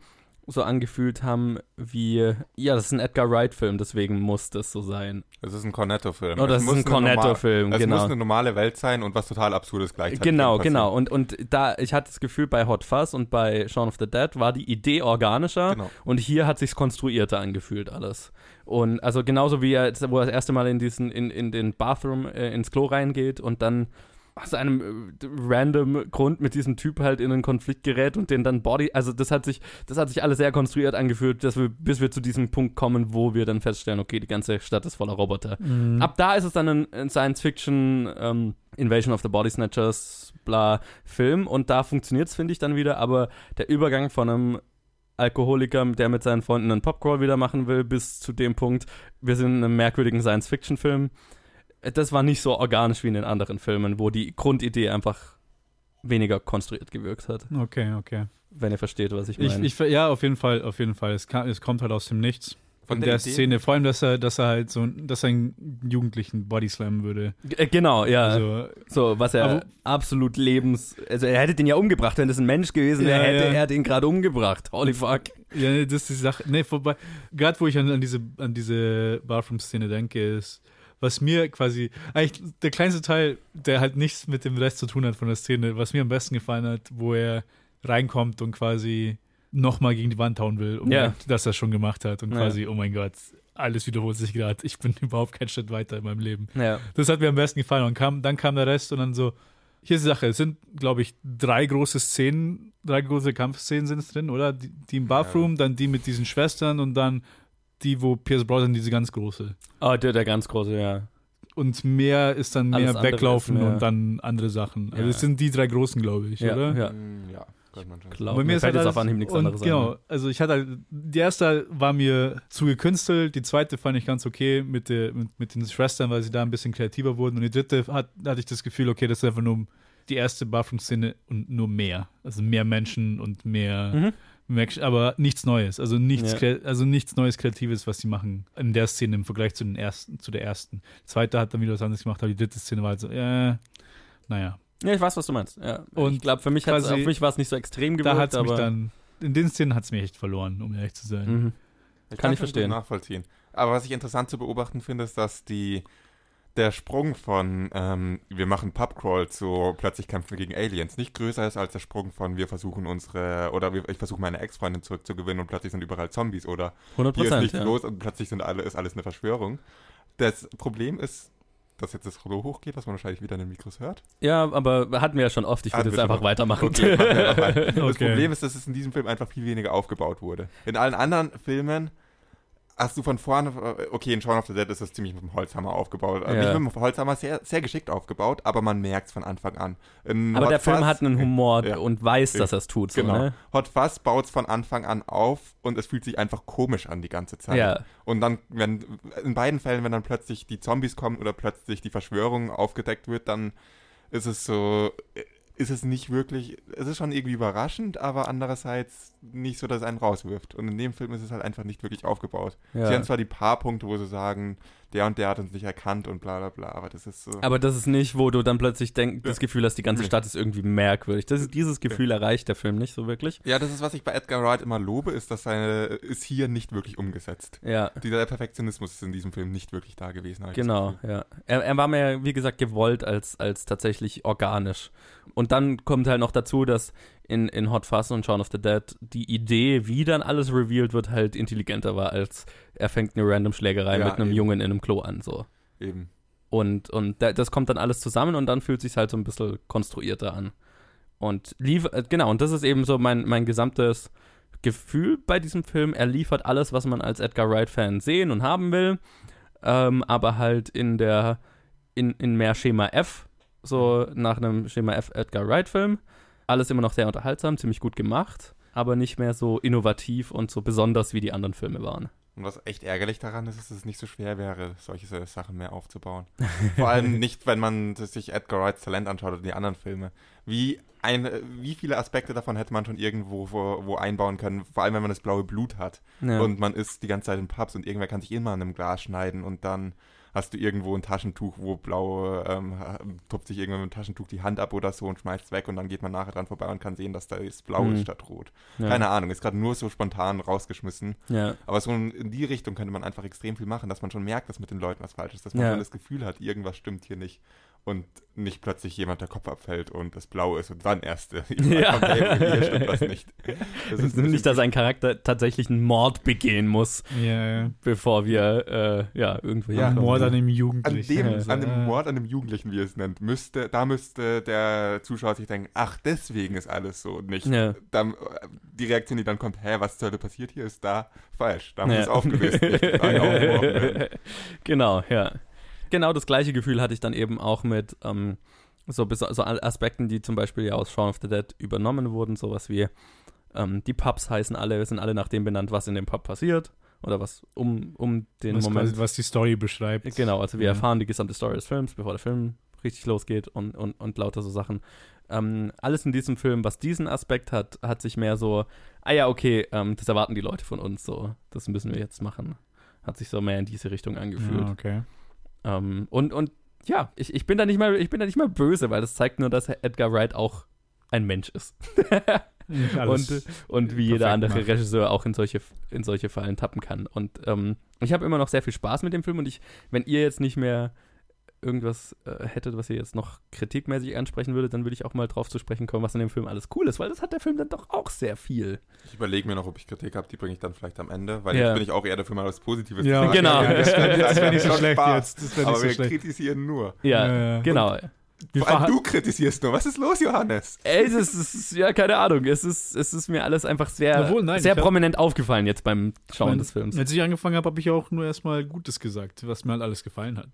so angefühlt haben wie, ja, das ist ein Edgar Wright-Film, deswegen muss das so sein. Es ist ein Cornetto-Film. Oh, das Es ist muss ein Cornetto-Film, Es muss genau. eine normale Welt sein und was total Absurdes gleichzeitig. Genau, genau. Und, und da, ich hatte das Gefühl, bei Hot Fuzz und bei Shaun of the Dead war die Idee organischer Genau. und hier hat sich's konstruierter angefühlt alles. Und also genauso wie er, jetzt, wo er das erste Mal in diesen, in, in den Bathroom, äh, ins Klo reingeht und dann aus einem äh, random Grund mit diesem Typ halt in einen Konflikt gerät und den dann Body, also das hat sich, das hat sich alles sehr konstruiert angefühlt, dass wir, bis wir zu diesem Punkt kommen, wo wir dann feststellen, okay, die ganze Stadt ist voller Roboter. Mhm. Ab da ist es dann ein, ein Science-Fiction ähm, Invasion of the Body Snatchers bla Film und da funktioniert es, finde ich, dann wieder, aber der Übergang von einem Alkoholiker, der mit seinen Freunden einen Popcrawl wieder machen will, bis zu dem Punkt, wir sind in einem merkwürdigen Science-Fiction-Film. Das war nicht so organisch wie in den anderen Filmen, wo die Grundidee einfach weniger konstruiert gewirkt hat. Okay, okay. Wenn ihr versteht, was ich Ich, meine. ich, ja, auf jeden Fall, auf jeden Fall. Es, kam, es kommt halt aus dem Nichts. Von in der der Szene, vor allem, dass er, dass er halt so, dass er einen Jugendlichen bodyslammen würde. Äh, genau, ja. Also, so, was er Aber- absolut lebens. Also, er hätte den ja umgebracht. Wenn das ein Mensch gewesen wäre, Ja, hätte ja. er den gerade umgebracht. Holy fuck. ja, das ist die Sache. Nee, vorbei. Gerade wo ich an, an diese, an diese Bathroom-Szene denke, ist, was mir quasi, eigentlich der kleinste Teil, der halt nichts mit dem Rest zu tun hat von der Szene, was mir am besten gefallen hat, wo er reinkommt und quasi nochmal gegen die Wand hauen will, und Ja. merkt, dass er schon gemacht hat und Ja. quasi, oh mein Gott, alles wiederholt sich gerade. Ich bin (laughs) überhaupt keinen Schritt weiter in meinem Leben. Ja. Das hat mir am besten gefallen. Und kam, dann kam der Rest und dann so. Hier ist die Sache, es sind, glaube ich, drei große Szenen, drei große Kampfszenen sind es drin, oder? Die, die im Bathroom, dann die mit diesen Schwestern und dann die, wo Pierce Brosnan diese ganz große. Oh, der, der ganz große, ja. Und mehr ist dann mehr Weglaufen mehr- und dann andere Sachen. Also Ja. es sind die drei großen, glaube ich, Ja, oder? ja. Mm, ja. Glaub, Bei mir ist fällt halt jetzt alles- auf Anhieb nichts und anderes Genau, ein. also ich hatte halt, die erste war mir zu gekünstelt, die zweite fand ich ganz okay mit, der, mit, mit den Schwestern, weil sie da ein bisschen kreativer wurden und die dritte hat, hatte ich das Gefühl, okay, das ist einfach nur die erste Bathroom-Szene und nur mehr. Also mehr Menschen und mehr, Mhm. mehr aber nichts Neues. Also nichts, Ja. also nichts Neues Kreatives, was sie machen in der Szene im Vergleich zu den ersten, zu der ersten. Die zweite hat dann wieder was anderes gemacht, aber die dritte Szene war halt so, äh, naja. Ja, ich weiß, was du meinst. Ja. Und ich glaube, für mich, hat's- quasi- auf mich war es nicht so extrem gewirkt, Da hat es mich dann, in den Szenen hat es mich echt verloren, um ehrlich zu sein. Mhm. Ich Kann ich schon gut verstehen. nachvollziehen. Aber was ich interessant zu beobachten finde, ist, dass die der Sprung von ähm, wir machen Pubcrawl zu plötzlich kämpfen gegen Aliens nicht größer ist als der Sprung von wir versuchen unsere oder wir, ich versuche meine Ex-Freundin zurückzugewinnen und plötzlich sind überall Zombies oder 100 hier ist nichts Ja. los und plötzlich sind alle, ist alles eine Verschwörung. Das Problem ist, dass jetzt das Rollo hochgeht, was man wahrscheinlich wieder in den Mikros hört. ja, aber hatten wir ja schon oft. Ich würde jetzt einfach weitermachen. Okay, weiter. (laughs) Das Okay. Problem ist, dass es in diesem Film einfach viel weniger aufgebaut wurde. In allen anderen Filmen hast du von vorne, okay, in Shaun of the Dead ist das ziemlich mit dem Holzhammer aufgebaut. Also Ja. Nicht mit dem Holzhammer, sehr, sehr geschickt aufgebaut, aber man merkt es von Anfang an. In aber Hot der Film Fuzz- hat einen Humor Ja. und weiß, dass er es tut. So, Genau. ne? Hot Fuzz baut es von Anfang an auf und es fühlt sich einfach komisch an die ganze Zeit. Ja. Und dann, wenn in beiden Fällen, wenn dann plötzlich die Zombies kommen oder plötzlich die Verschwörung aufgedeckt wird, dann ist es so, ist es nicht wirklich, es ist schon irgendwie überraschend, aber andererseits nicht so, dass es einen rauswirft. Und in dem Film ist es halt einfach nicht wirklich aufgebaut. Ja. Sie haben zwar die paar Punkte, wo sie sagen, der und der hat uns nicht erkannt und bla bla bla, aber das ist so. Aber das ist nicht, wo du dann plötzlich denk, das Ja. Gefühl hast, die ganze. Stadt ist irgendwie merkwürdig. Das ist, dieses Gefühl erreicht der Film nicht so wirklich. ja, das ist, was ich bei Edgar Wright immer lobe, ist, dass seine, ist hier nicht wirklich umgesetzt. Ja. Dieser Perfektionismus ist in diesem Film nicht wirklich da gewesen. Genau, ja. Er, er war mehr, wie gesagt, gewollt als, als tatsächlich organisch. Und dann kommt halt noch dazu, dass in, in Hot Fuzz und Shaun of the Dead die Idee, wie dann alles revealed wird, halt intelligenter war, als er fängt eine random Schlägerei Ja, mit einem eben. Jungen in einem Klo an, so. Eben. Und, und da, das kommt dann alles zusammen und dann fühlt sich halt so ein bisschen konstruierter an. Und lief, äh, genau, und das ist eben so mein, mein gesamtes Gefühl bei diesem Film. Er liefert alles, was man als Edgar Wright-Fan sehen und haben will, ähm, aber halt in der, in, in mehr Schema F, so nach einem Schema F Edgar Wright-Film. Alles immer noch sehr unterhaltsam, ziemlich gut gemacht, aber nicht mehr so innovativ und so besonders wie die anderen Filme waren. Und was echt ärgerlich daran ist, ist, dass es nicht so schwer wäre, solche Sachen mehr aufzubauen. (laughs) Vor allem nicht, wenn man sich Edgar Wrights Talent anschaut oder die anderen Filme. Wie, ein, wie viele Aspekte davon hätte man schon irgendwo wo, wo einbauen können, vor allem wenn man das blaue Blut hat Ja. und man ist die ganze Zeit in Pubs und irgendwer kann sich immer an einem Glas schneiden und dann hast du irgendwo ein Taschentuch, wo blau, ähm, tupft sich irgendwann mit dem Taschentuch die Hand ab oder so und schmeißt es weg und dann geht man nachher dran vorbei und kann sehen, dass da ist blau Mhm. ist statt rot. ja. Keine Ahnung, ist gerade nur so spontan rausgeschmissen. Ja. Aber so in die Richtung könnte man einfach extrem viel machen, dass man schon merkt, dass mit den Leuten was falsch ist, dass man Ja. schon das Gefühl hat, irgendwas stimmt hier nicht und nicht plötzlich jemand der Kopf abfällt und das blau ist. Und dann erst. (laughs) Ja. Hier stimmt was nicht. Das ist (laughs) nicht, dass ein Charakter tatsächlich einen Mord begehen muss, Ja, ja. bevor wir äh, ja irgendwelche Ja. ankommen. Mord an dem An Jugendlichen. dem, Ja. an dem Ja. Mord an dem Jugendlichen, wie er es nennt, müsste, da müsste der Zuschauer sich denken, ach, deswegen ist alles so und nicht. Ja. Dann, äh, die Reaktion, die dann kommt, hä, was zur Hölle passiert hier, ist da falsch. Da wir Ja. es aufgelöst. (laughs) Werden. genau, ja. Genau das gleiche Gefühl hatte ich dann eben auch mit ähm, so, so Aspekten, die zum Beispiel ja aus Shaun of the Dead übernommen wurden, sowas wie ähm, die Pubs heißen alle, sind alle nach dem benannt, was in dem Pub passiert oder was um, um den was, Moment. quasi, was die Story beschreibt. Genau, also wir Ja. erfahren die gesamte Story des Films, bevor der Film richtig losgeht und, und, und lauter so Sachen. Ähm, alles in diesem Film, was diesen Aspekt hat, hat sich mehr so, ah ja, okay, ähm, das erwarten die Leute von uns so, das müssen wir jetzt machen. Hat sich so mehr in diese Richtung angefühlt. Ja, okay. Ähm, und, und ja, ich, ich bin da nicht mal, ich bin da nicht mal böse, weil das zeigt nur, dass Edgar Wright auch ein Mensch ist. (laughs) Und, und wie jeder andere macht. Regisseur auch in solche, in solche Fallen tappen kann. Und ähm, ich habe immer noch sehr viel Spaß mit dem Film und ich, wenn ihr jetzt nicht mehr irgendwas äh, hättet, was ihr jetzt noch kritikmäßig ansprechen würdet, dann würde ich auch mal drauf zu sprechen kommen, was in dem Film alles cool ist, weil das hat der Film dann doch auch sehr viel. Ich überlege mir noch, ob ich Kritik habe, die bringe ich dann vielleicht am Ende, weil Ja. jetzt bin ich auch eher dafür, mal was Positives Ja, genau. Ja, das wäre (laughs) nicht so schlecht Spaß. jetzt. Das nicht Aber so wir schlecht. kritisieren nur. Ja, Ja, ja. genau. Wir Vor allem du kritisierst nur. Was ist los, Johannes? Ey, es ist, es ist, ja, keine Ahnung, es ist, es ist mir alles einfach sehr, Obwohl, nein, sehr ich hab- prominent aufgefallen jetzt beim Schauen mein, des Films. Als ich angefangen habe, habe ich auch nur erstmal Gutes gesagt, was mir halt alles gefallen hat.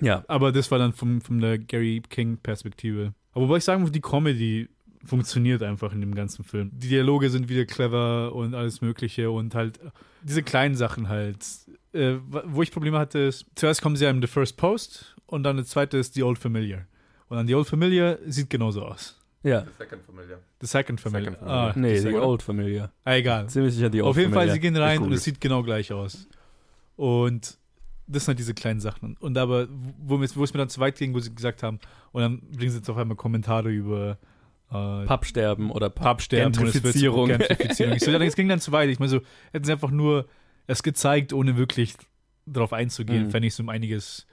Ja, Aber das war dann vom, von der Gary King-Perspektive. Aber wobei ich sagen muss, die Comedy funktioniert einfach in dem ganzen Film. Die Dialoge sind wieder clever und alles Mögliche und halt diese kleinen Sachen halt. Äh, wo ich Probleme hatte, ist, zuerst kommen sie ja in The First Post und dann das zweite ist The Old Familiar. Und dann The Old Familiar sieht genauso aus. ja. The Second Familiar. The Second Familiar. Second Familiar. Ah, Nee, das- die Old Familie. ah, egal. Ziemlich sicher die Old Auf jeden Fall, Familie. sie gehen rein und es sieht genau gleich aus. Und das sind halt diese kleinen Sachen. Und aber, wo, mir- wo es mir dann zu weit ging, wo sie gesagt haben, und dann bringen sie jetzt auf einmal Kommentare über äh, Pappsterben oder Pappsterben und Gentrifizierung. Gentrifizierung. Ich so, es ging dann zu weit. Ich meine so, hätten sie einfach nur es gezeigt, ohne wirklich darauf einzugehen, Mhm. fände ich es um einiges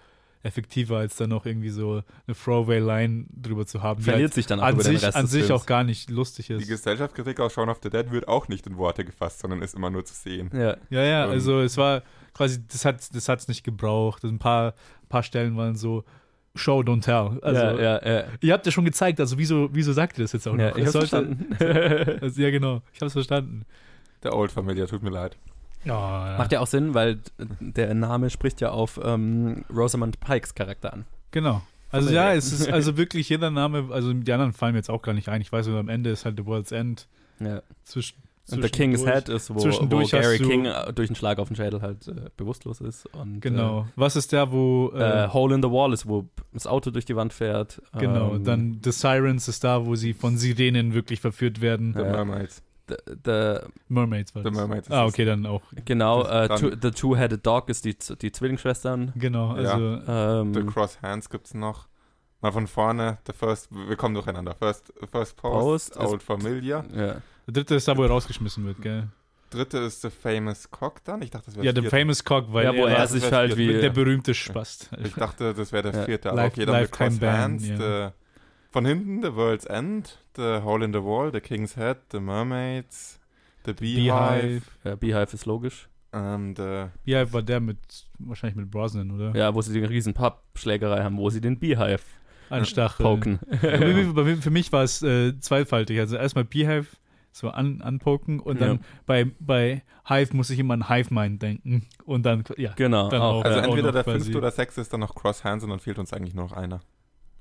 effektiver, als dann noch irgendwie so eine Throwaway-Line drüber zu haben, die Verliert halt sich dann auch an über den sich, Rest an des sich Films. auch gar nicht lustig Die ist. Gesellschaftskritik aus Shaun of the Dead wird auch nicht in Worte gefasst, sondern ist immer nur zu sehen. Ja, Ja, ja, also es war quasi, das hat das hat's nicht gebraucht. Ein paar, paar Stellen waren so Show, don't tell. Also, ja, ja, ja. Ihr habt ja schon gezeigt, also wieso, wieso sagt ihr das jetzt auch ja noch? ich Es hab's sollte- verstanden. (laughs) Also, ja, genau. Ich hab's verstanden. Der Old Familiar, tut mir leid. Ja, Macht ja auch Sinn, weil der Name spricht ja auf ähm, Rosamund Pikes Charakter an. Genau. Also ja, es ist also wirklich jeder Name, also die anderen fallen mir jetzt auch gar nicht ein. Ich weiß, nur am Ende ist halt The World's End. Ja. Zwischen, Und The King's Head ist, wo, wo Gary du- King äh, durch einen Schlag auf den Schädel halt äh, bewusstlos ist. Und, Genau. Was ist der, wo. Äh, äh, Äh, Hole in the Wall ist, wo das Auto durch die Wand fährt. genau. Ähm, Dann The Sirens ist da, wo sie von Sirenen wirklich verführt werden. The Ja. Mermaids. The, the, Mermaids war The das. Mermaids ist Ah, es. okay, dann auch. genau, äh, Das- two, The Two-Headed Dog ist die, die Zwillingsschwestern. Genau, Ja. also. Ähm, The Cross Hands gibt's noch. Mal von vorne, the first, wir kommen durcheinander. First, first Post, Post Old Familiar. ja. Der dritte ist da, wo er rausgeschmissen wird, gell? Dritte ist The Famous Cock dann. Ich dachte, das wäre Ja, The Famous Cock, weil ja, wo er, er sich halt wie. der berühmte Spast. Ich dachte, das wäre der Ja. vierte. Aber Life- okay, dann The Lifetime Cross Hands. ja. The, von hinten The World's End, The Hole in the Wall, The King's Head, The Mermaids, The Beehive, Beehive. ja, Beehive ist logisch. ähm, The Beehive war der mit, wahrscheinlich mit Brosnan, oder? Ja, wo sie die riesen Pappschlägerei haben, wo sie den Beehive Anstacheln. poken. Für mich war es äh, zweifaltig. Also erstmal Beehive so an, anpoken und dann Ja. bei, bei Hive muss ich immer an Hive Mind denken. Und dann, ja. genau. Dann auch, auch, Also entweder noch der fünfte oder sechste ist dann noch Cross Hands und dann fehlt uns eigentlich nur noch einer.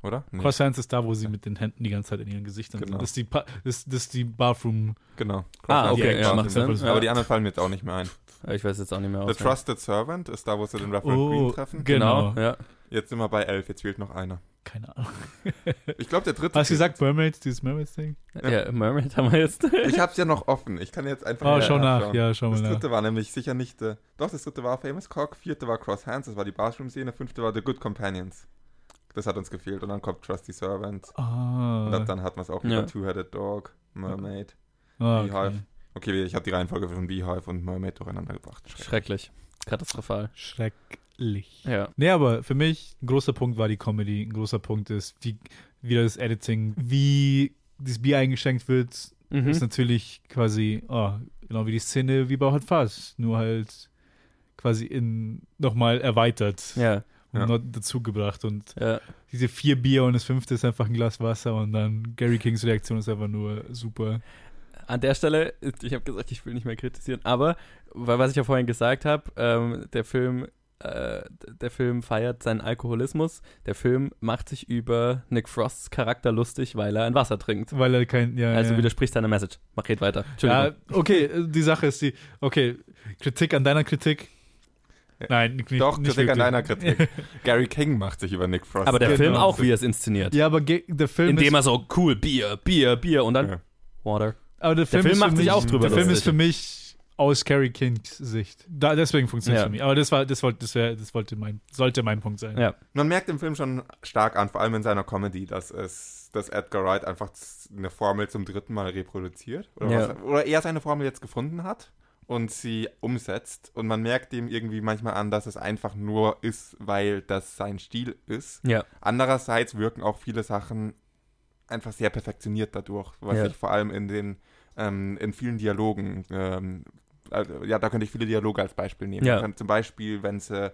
Oder? Nee. Cross Hands ist da, wo sie mit den Händen die ganze Zeit in ihren Gesichtern Genau. sind. Das ist die, Pa- das, das ist die Bathroom. Genau. Ah, okay, ja, macht. Sinn. Aber Ja. die anderen fallen mir jetzt auch nicht mehr ein. Ich weiß jetzt auch nicht mehr The aus. Trusted Servant ist da, wo sie den Reverend Oh, Green treffen. Genau. ja. Jetzt sind wir bei elf, jetzt fehlt noch einer. Keine Ahnung. (laughs) Ich glaube, der dritte. Hast du gesagt Mermaids, dieses Mermaids-Ding? Ja, Mermaid haben wir jetzt. (laughs) Ich hab's ja noch offen. Ich kann jetzt einfach Oh, schau nach. Ja, schau mal Das nach. dritte war nämlich sicher nicht. Äh, doch, das dritte war Famous Cock, vierte war Cross Hands, das war die Bathroom-Szene, fünfte war The Good Companions. Das hat uns gefehlt. Und dann kommt Trusty Servant. Und Ah. ab dann hat man es auch Ja. über Two-Headed Dog, Mermaid. ah, Beehive. okay. Okay, ich habe die Reihenfolge von Beehive und Mermaid durcheinander gebracht. Schrecklich. Katastrophal. Schrecklich. Ja. Nee, aber für mich ein großer Punkt war die Comedy. Ein großer Punkt ist, wie wieder das Editing, wie das Bier eingeschenkt wird, Mhm. ist natürlich quasi, oh, genau wie die Szene wie bei Hot Fuzz, nur halt quasi in nochmal erweitert Ja, Ja. noch dazugebracht. Und ja. diese vier Bier und das fünfte ist einfach ein Glas Wasser und dann Gary Kings Reaktion ist einfach nur super. An der Stelle, ich habe gesagt, ich will nicht mehr kritisieren, aber weil was ich ja vorhin gesagt habe, ähm, der Film, äh, der Film feiert seinen Alkoholismus. Der Film macht sich über Nick Frosts Charakter lustig, weil er ein Wasser trinkt. Weil er kein, ja, Also ja. widerspricht seiner Message. Mach red weiter. Ja, Entschuldigung. okay, äh, die Sache ist die, okay, Kritik an deiner Kritik. (laughs) Nein, nicht, Doch, nicht Kritik an wirklich. deiner Kritik. (laughs) Gary King macht sich über Nick Frost. aber der genau. Film auch, wie er es inszeniert. Ja, aber der Film Indem ist, er so cool, Bier, Bier, Bier und dann Ja. Water. aber der Film, Film ist macht sich mich, auch drüber Der Film ist für mich aus Gary Kings Sicht. Da, deswegen funktioniert es Ja. für mich. Aber das war, das wollte, das wäre, das wollte mein, sollte mein Punkt sein. Ja. Man merkt im Film schon stark an, vor allem in seiner Comedy, dass es, dass Edgar Wright einfach eine Formel zum dritten Mal reproduziert. Oder, Ja. was, oder er seine Formel jetzt gefunden hat und sie umsetzt. Und man merkt ihm irgendwie manchmal an, dass es einfach nur ist, weil das sein Stil ist. Ja. Andererseits wirken auch viele Sachen einfach sehr perfektioniert dadurch, was Ja. ich vor allem in den ähm, in vielen Dialogen, ähm, also, ja, da könnte ich viele Dialoge als Beispiel nehmen. Ja. Zum Beispiel, wenn sie,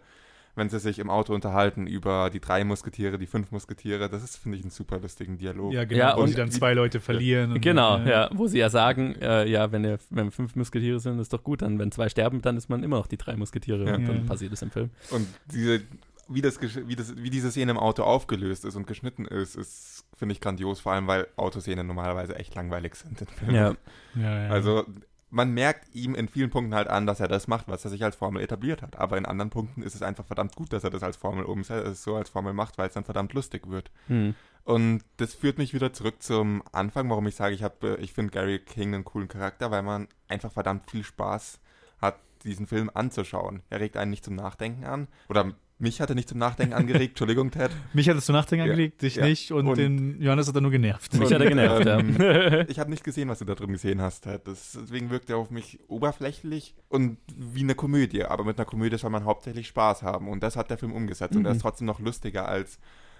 wenn sie sich im Auto unterhalten über die drei Musketiere, die fünf Musketiere, das ist, finde ich, ein super lustigen Dialog. Ja, genau. Ja, wo und- sie dann zwei Leute verlieren. und- Genau, ja. Wo sie ja sagen, äh, ja, wenn, ihr, wenn fünf Musketiere sind, ist doch gut. Dann, wenn zwei sterben, dann ist man immer noch die drei Musketiere. Ja. Und dann Ja. passiert es im Film. Und diese, wie, das, wie, das, wie diese Szene im Auto aufgelöst ist und geschnitten ist, ist, finde ich, grandios, vor allem, weil Autoszenen normalerweise echt langweilig sind in Filmen. Ja. Ja, ja. Also man merkt ihm in vielen Punkten halt an, dass er das macht, was er sich als Formel etabliert hat. Aber in anderen Punkten ist es einfach verdammt gut, dass er das als Formel umsetzt, es so als Formel macht, weil es dann verdammt lustig wird. Hm. Und das führt mich wieder zurück zum Anfang, warum ich sage, ich habe, ich finde Gary King einen coolen Charakter, weil man einfach verdammt viel Spaß hat, diesen Film anzuschauen. Er regt einen nicht zum Nachdenken an. Oder mich hat er nicht zum Nachdenken angeregt. Entschuldigung, Ted. (laughs) Mich hat es zu Nachdenken Ja. angelegt, dich Ja. nicht und, Und- den Johannes hat er nur genervt. Mich hat er genervt, ähm, ja. (laughs) Ich habe nicht gesehen, was du da drin gesehen hast. Ted. Das, deswegen wirkt er auf mich oberflächlich und wie eine Komödie. Aber mit einer Komödie soll man hauptsächlich Spaß haben. Und das hat der Film umgesetzt. Und er Mhm. ist trotzdem noch lustiger als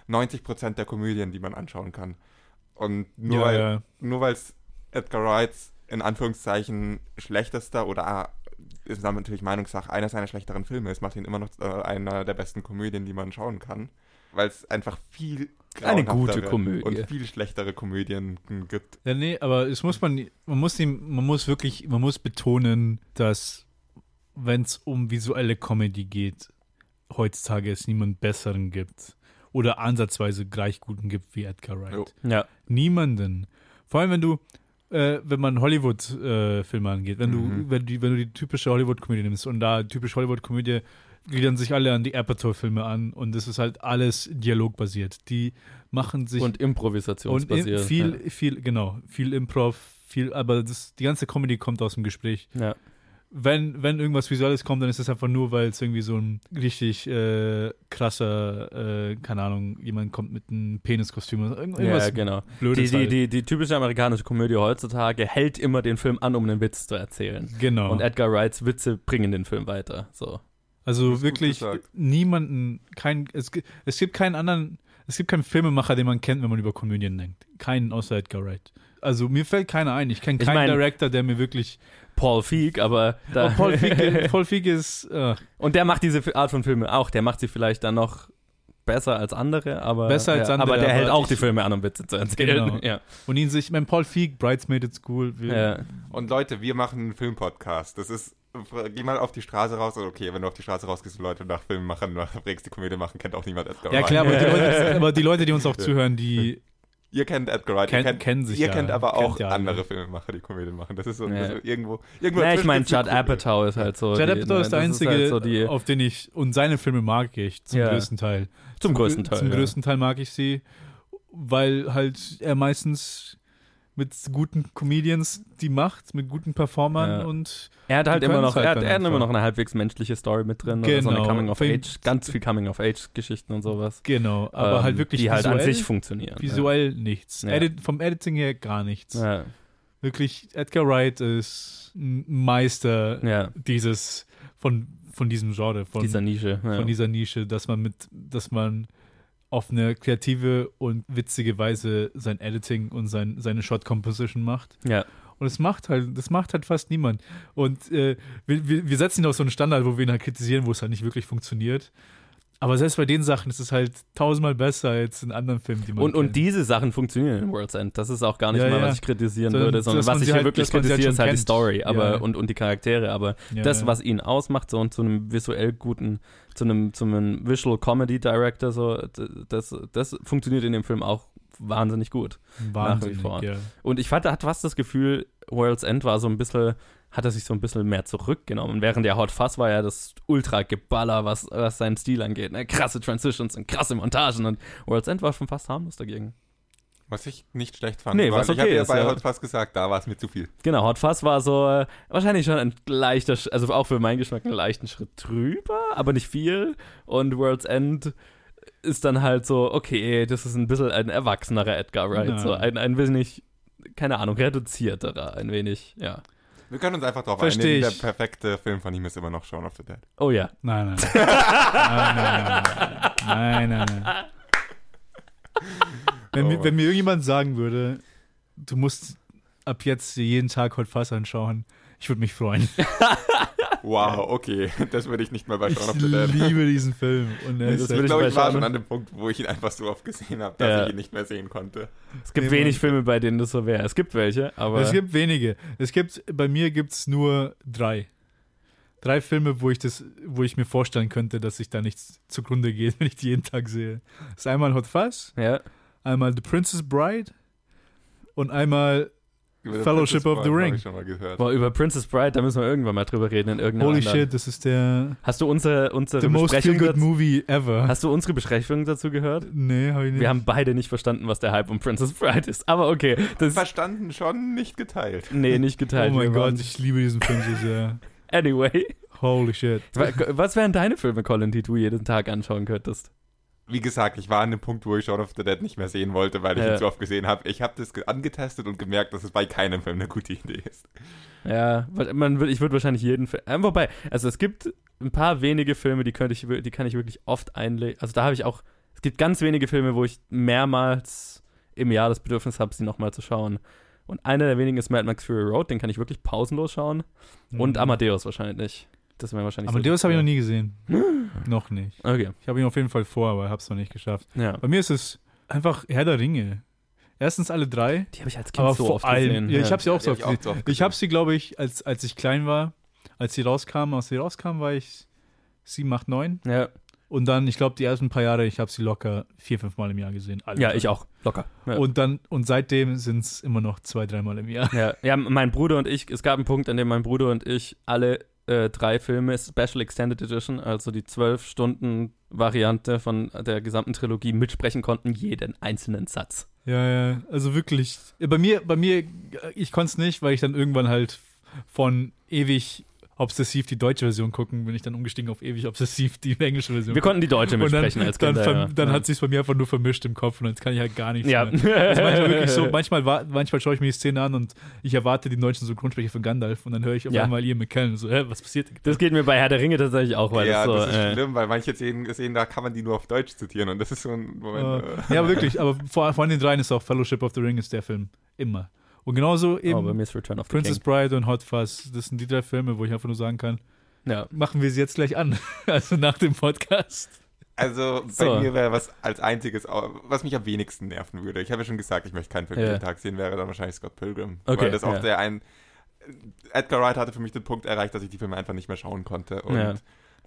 90% der Komödien, die man anschauen kann. Und nur ja, weil ja. nur weil es Edgar Wrights in Anführungszeichen schlechtester oder ist dann natürlich Meinungssache einer seiner schlechteren Filme ist, macht ihn immer noch äh, einer der besten Komödien, die man schauen kann, weil es einfach viel Eine gute Komödie. und viel schlechtere Komödien gibt. Ja, nee, aber es muss man, man muss ihm, man muss wirklich, man muss betonen, dass wenn es um visuelle Comedy geht, heutzutage es niemand besseren gibt oder ansatzweise gleich guten gibt wie Edgar Wright. Jo. ja. Niemanden. Vor allem, wenn du, äh, wenn man Hollywood-Filme angeht, wenn Mhm. du, wenn, die, wenn du die typische Hollywood-Komödie nimmst und da typisch Hollywood-Komödie gliedern sich alle an die Apatow-Filme an und es ist halt alles dialogbasiert. Die machen sich Und und in, improvisationsbasiert. viel, viel, genau, viel Improv, viel, aber das, die ganze Comedy kommt aus dem Gespräch. ja. Wenn, wenn irgendwas Visuelles kommt, dann ist es einfach nur, weil es irgendwie so ein richtig äh, krasser, äh, keine Ahnung, jemand kommt mit einem Peniskostüm oder irgendwas ja, genau. Die, Blödes. die, halt. die, die typische amerikanische Komödie heutzutage hält immer den Film an, um einen Witz zu erzählen. genau. Und Edgar Wrights Witze bringen den Film weiter. So. Also Das wirklich niemanden, kein, es, es gibt keinen anderen, es gibt keinen Filmemacher, den man kennt, wenn man über Komödien denkt. Keinen außer Edgar Wright. Also mir fällt keiner ein. Ich kenne Ich keinen mein- Director, der mir wirklich. Paul Feig, aber da, Oh, Paul Feig, (laughs) Paul Feig ist. Äh, und der macht diese Art von Filme auch. Der macht sie vielleicht dann noch besser als andere, aber Besser als ja, andere, aber der aber hält auch die Filme an, um Witze zu erzählen. Genau. (laughs) Ja. und ihn sich, mein Paul Feig, Bridesmaid at School. Ja. Und Leute, wir machen einen Filmpodcast. Das ist, geh mal auf die Straße raus. Okay, wenn du auf die Straße rausgehst und Leute nach Filmen machen, nach die Komödie machen, kennt auch niemand Edgar Ja, klar, aber die, (laughs) Leute, aber die Leute, die uns auch zuhören, die Ihr kennt Edgar Wright, Ken- ihr kennt, kennen sich ihr ja, kennt aber kennt auch ja alle. andere Filmemacher, die Komödien machen. Das ist so, Ja. ist irgendwo, irgendwo Nee, ich meine, Judd Komödie. Apatow ist halt so. Judd die- Apatow ist der das einzige, halt so die, auf den ich, und seine Filme mag ich zum Ja. größten Teil. zum größten Teil. Zum ja. größten Teil mag ich sie, weil halt er meistens mit guten Comedians die macht, mit guten Performern Ja. und Er hat halt immer noch, halt er hat, er hat immer noch eine halbwegs menschliche Story mit drin. Oder so eine Genau. Coming of Age, ganz viel Coming of Age Geschichten und sowas. genau, aber Ähm, halt wirklich Die halt an visuell, sich funktionieren. visuell nichts. Ja. Edit, vom Editing her gar nichts. Ja. Ja. Wirklich, Edgar Wright ist ein Meister ja. dieses, von, von diesem Genre, von Dieser Nische. Ja. von dieser Nische, dass man mit, dass man auf eine kreative und witzige Weise sein Editing und sein, seine Shot Composition macht. Ja. Und das macht halt, das macht halt fast niemand. Und äh, wir, wir, wir setzen ihn auf so einen Standard, wo wir ihn halt kritisieren, wo es halt nicht wirklich funktioniert. Aber selbst bei den Sachen ist es halt tausendmal besser als in anderen Filmen, die man Und, und diese Sachen funktionieren in World's End. Das ist auch gar nicht Ja, mal, ja. was ich kritisieren Sondern, würde, sondern was ich hier halt- wirklich halt kritisiere, ist schon halt die kennt. Story aber, Ja. Und, und die Charaktere. Aber das, was ihn ausmacht, so und zu einem visuell guten, zu einem, zu einem Visual Comedy Director, so, das, das funktioniert in dem Film auch wahnsinnig gut. Wahnsinnig, vor. ja. Und ich fand, hat fast das Gefühl, World's End war so ein bisschen, hat er sich so ein bisschen mehr zurückgenommen. Während der Hot Fuzz war ja das Ultra-Geballer, was, was seinen Stil angeht. Ne? Krasse Transitions und krasse Montagen. Und World's End war schon fast harmlos dagegen. Was ich nicht schlecht fand. Nee, was ich okay hatte ja ist, bei ja. Hot fast gesagt, da war es mir zu viel. Genau, Hot Fuzz war so äh, wahrscheinlich schon ein leichter, also auch für meinen Geschmack einen leichten Schritt drüber, aber nicht viel. Und World's End ist dann halt so, okay, das ist ein bisschen ein erwachsenerer Edgar Wright. Ja. So ein, ein wenig, keine Ahnung, reduzierterer, ein wenig, ja. Wir können uns einfach darauf Versteh einigen, ich. der perfekte Film von ihm ist immer noch Shaun of the Dead. Oh ja. Nein, nein. nein, nein, nein, nein, nein, nein, nein. Wenn, Oh mir, wenn mir irgendjemand sagen würde, du musst ab jetzt jeden Tag Hot Fuzz anschauen, ich würde mich freuen. (laughs) Wow, okay. (laughs) Das würde ich nicht mal bei Ich Shaun of the Dead. liebe diesen Film. Und er Nee, ist das Ich glaube, ich war schon an dem Punkt, wo ich ihn einfach so oft gesehen habe, dass Ja. ich ihn nicht mehr sehen konnte. Es gibt Nee, wenig. Filme, bei denen das so wäre. Es gibt welche, aber. es gibt wenige. Es gibt, bei mir gibt es nur drei. Drei Filme, wo ich das, wo ich mir vorstellen könnte, dass ich da nichts zugrunde geht, (laughs) wenn ich die jeden Tag sehe. Das ist einmal Hot Fuzz, ja. einmal The Princess Bride und einmal Fellowship Princess of the Ring. habe ich schon mal gehört. Boah, über Princess Bride, da müssen wir irgendwann mal drüber reden in irgendeiner Holy anderen. shit, das ist der Hast du unsere, unsere the most Besprechung feel good dazu, movie ever. Hast du unsere Besprechung dazu gehört? nee, hab ich nicht. Wir haben beide nicht verstanden, was der Hype um Princess Bride ist. Aber okay. Das Verstanden schon, nicht geteilt. nee, nicht geteilt. oh mein Gott, ich liebe diesen Film so sehr. (laughs) Anyway. Holy shit. Wa- Was wären deine Filme, Colin, die du jeden Tag anschauen könntest? Wie gesagt, ich war an dem Punkt, wo ich Shaun of the Dead nicht mehr sehen wollte, weil ich Ja. ihn zu oft gesehen habe. Ich habe das ge- angetestet und gemerkt, dass es bei keinem Film eine gute Idee ist. Ja, weil man würd, ich würde wahrscheinlich jeden Film. Äh, wobei, also es gibt ein paar wenige Filme, die könnte ich, die kann ich wirklich oft einlegen. Also da habe ich auch. Es gibt ganz wenige Filme, wo ich mehrmals im Jahr das Bedürfnis habe, sie nochmal zu schauen. Und einer der wenigen ist Mad Max Fury Road, den kann ich wirklich pausenlos schauen. Und Mhm. Amadeus wahrscheinlich. Das wäre wahrscheinlich. so- Amadeus habe ich noch nie gesehen. (laughs) noch nicht. Okay, Ich habe ihn auf jeden Fall vor, aber habe es noch nicht geschafft. ja. Bei mir ist es einfach Herr der Ringe. Erstens alle drei, Die habe ich als Kind aber so vor oft allem, gesehen. ja, ich habe sie auch Die so oft gesehen. so oft Ich habe sie, glaube ich, als, als ich klein war, als sie rauskamen, als sie rauskamen, war ich sieben, acht, neun. Ja, Und dann, ich glaube, die ersten paar Jahre, ich habe sie locker vier, fünf Mal im Jahr gesehen. Alle ja drei. ich auch. Locker. Ja. Und dann, und seitdem sind es immer noch zwei, dreimal im Jahr. Ja, ja, mein Bruder und ich, es gab einen Punkt, an dem mein Bruder und ich alle äh, drei Filme, Special Extended Edition, also die zwölf Stunden Variante von der gesamten Trilogie mitsprechen konnten, jeden einzelnen Satz. Ja, ja, also wirklich. Bei mir, bei mir, ich konnte es nicht, weil ich dann irgendwann halt von ewig obsessiv die deutsche Version gucken, bin ich dann umgestiegen auf ewig obsessiv die englische Version. Wir konnten die deutsche und dann, mitsprechen als dann, Kinder. ver- ja. dann ja. hat sich bei mir einfach nur vermischt im Kopf und jetzt kann ich halt gar nichts ja. mehr. Also manchmal wirklich so, (laughs) manchmal, manchmal schaue ich mir die Szene an und ich erwarte den deutschen Synchronsprecher von Gandalf und dann höre ich auf Ja. einmal Ian McKellen so, hä, was passiert? Das geht mir bei Herr der Ringe tatsächlich auch, weil ja, das so. das ist äh, schlimm, weil manche Szenen, Szenen, da kann man die nur auf Deutsch zitieren und das ist so ein Moment. Äh, ja, aber wirklich, (laughs) aber vor, von den dreien ist auch Fellowship of the Ring ist der Film. Immer. Und genauso eben oh, of the Princess King. Bride und Hot Fuzz, das sind die drei Filme, wo ich einfach nur sagen kann, Ja. machen wir sie jetzt gleich an. (laughs) Also nach dem Podcast. Also bei So. mir wäre was als einziges, was mich am wenigsten nerven würde. Ich habe ja schon gesagt, ich möchte keinen Film Ja. jeden Tag sehen, wäre dann wahrscheinlich Scott Pilgrim. Okay, weil das auch ja. der ein. Edgar Wright hatte für mich den Punkt erreicht, dass ich die Filme einfach nicht mehr schauen konnte. Und Ja.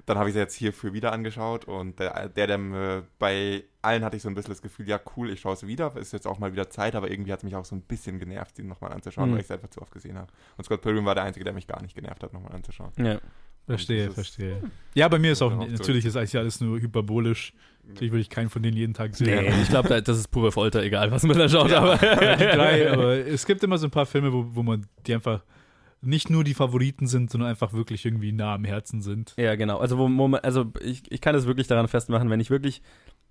Dann habe ich sie jetzt hierfür wieder angeschaut und der, der, der äh, bei allen hatte ich so ein bisschen das Gefühl, ja cool, ich schaue sie wieder, ist jetzt auch mal wieder Zeit, aber irgendwie hat es mich auch so ein bisschen genervt, sie nochmal anzuschauen, Mhm. weil ich es einfach zu oft gesehen habe. Und Scott Pilgrim war der Einzige, der mich gar nicht genervt hat, nochmal anzuschauen. Ja. Verstehe, verstehe. Ja, bei mir ist auch, natürlich ist eigentlich alles nur hyperbolisch. Natürlich würde ich keinen von denen jeden Tag sehen. Nee, ich glaube, das ist pure Folter, egal was man da schaut. Ja. Aber drei, (laughs) aber es gibt immer so ein paar Filme, wo, wo man die einfach nicht nur die Favoriten sind, sondern einfach wirklich irgendwie nah am Herzen sind. Ja, genau. Also, wo, wo man, also ich, ich kann das wirklich daran festmachen, wenn ich wirklich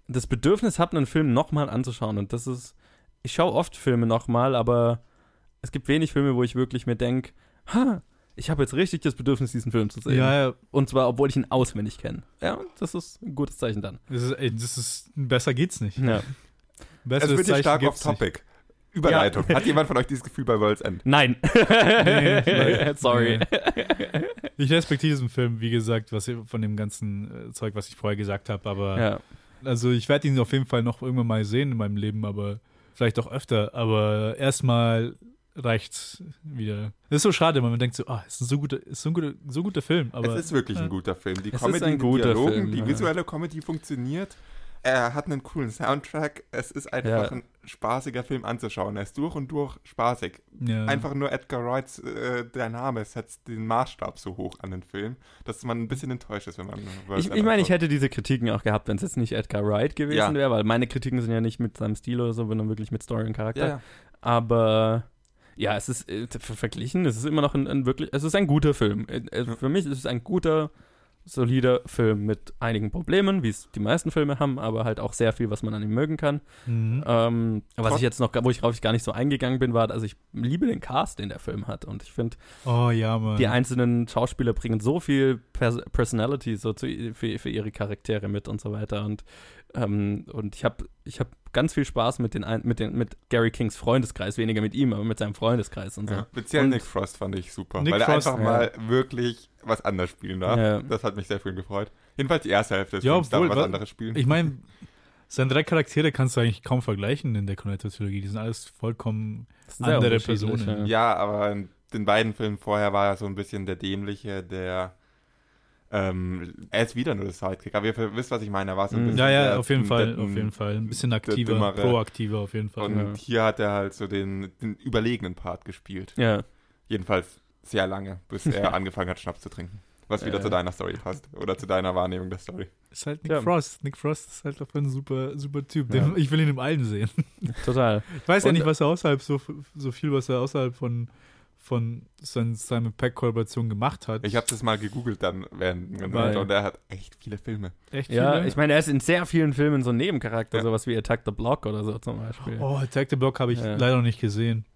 das Bedürfnis habe, einen Film nochmal anzuschauen. Und das ist, ich schaue oft Filme nochmal, aber es gibt wenig Filme, wo ich wirklich mir denke, ha, ich habe jetzt richtig das Bedürfnis, diesen Film zu sehen. Ja, ja. Und zwar, obwohl ich ihn auswendig kenne. Ja, das ist ein gutes Zeichen dann. Das ist, ey, das ist, besser geht's nicht. Ja. Es Besseres wird hier Zeichen stark gibt's nicht. Überleitung. Hat jemand von euch dieses Gefühl bei World's End? Nein. (laughs) Nee, (laughs) Sorry. Ich respektiere diesen Film, wie gesagt, was von dem ganzen äh, Zeug, was ich vorher gesagt habe, aber Ja. also ich werde ihn auf jeden Fall noch irgendwann mal sehen in meinem Leben, aber vielleicht auch öfter, aber erstmal reicht's wieder. Das ist so schade, weil man denkt so, ah, ist ein so guter, ist so ein guter, so guter Film, aber es ist wirklich ja. ein guter Film. Die Es Comedy, die Dialogen, Film, die ja. visuelle Comedy funktioniert. Er hat einen coolen Soundtrack. Es ist einfach Ja. ein spaßiger Film anzuschauen. Er ist durch und durch spaßig. ja. Einfach nur Edgar Wrights, äh, der Name setzt den Maßstab so hoch an den Film, dass man ein bisschen enttäuscht ist, wenn man Ich, ich meine, ich hätte diese Kritiken auch gehabt, wenn es jetzt nicht Edgar Wright gewesen Ja. wäre, weil meine Kritiken sind ja nicht mit seinem Stil oder so, sondern wirklich mit Story und Charakter. Aber ja, es ist äh, ver- verglichen, es ist immer noch ein, ein wirklich, es ist ein guter Film. Äh, äh, Für mich ist es ein guter, solider Film mit einigen Problemen, wie es die meisten Filme haben, aber halt auch sehr viel, was man an ihm mögen kann. Mhm. Ähm, was ich jetzt noch, wo ich drauf gar nicht so eingegangen bin, war, also ich liebe den Cast, den der Film hat und ich finde, Oh ja, die einzelnen Schauspieler bringen so viel Pers Personality so zu, für, für ihre Charaktere mit und so weiter und ähm, und ich habe ich hab ganz viel Spaß mit den, mit den mit Gary Kings Freundeskreis, weniger mit ihm, aber mit seinem Freundeskreis und so. Ja. Speziell Und- Nick Frost fand ich super, Nick weil er Frost, einfach ja. mal wirklich was anderes spielen darf. Ja. Das hat mich sehr viel gefreut. Jedenfalls die erste Hälfte des Ja, Films darf obwohl, was wa- anderes spielen. Ich meine, seine drei Charaktere kannst du eigentlich kaum vergleichen in der Cornetto-Trilogie. Die sind alles vollkommen. Andere Personen. Ja, aber in den beiden Filmen vorher war er so ein bisschen der Dämliche, der. Ähm, er ist wieder nur der Sidekick, aber ihr wisst, was ich meine. Er war so ein Mhm. bisschen Ja, ja, auf jeden Fall, auf jeden Fall. Ein bisschen aktiver, Dümmere. proaktiver auf jeden Fall. Und Ja. hier hat er halt so den, den überlegenen Part gespielt. Ja. Jedenfalls sehr lange, bis er (laughs) angefangen hat, Schnaps zu trinken. Was wieder Äh. zu deiner Story passt. Oder zu deiner Wahrnehmung der Story. Ist halt Nick Ja. Frost. Nick Frost ist halt einfach ein super, super Typ. Ja. Den, ich will ihn im Allen sehen. Total. Ich weiß ja Und- nicht, was er außerhalb, so, so viel, was er außerhalb von, von Simon Peck-Kollaborationen gemacht hat. Ich habe das mal gegoogelt dann während Weil- und er hat echt viele Filme. Echt Ja, viele? ich meine, er ist in sehr vielen Filmen so ein Nebencharakter, Ja. sowas wie Attack the Block oder so zum Beispiel. Oh, Attack the Block habe ich Ja. leider noch nicht gesehen.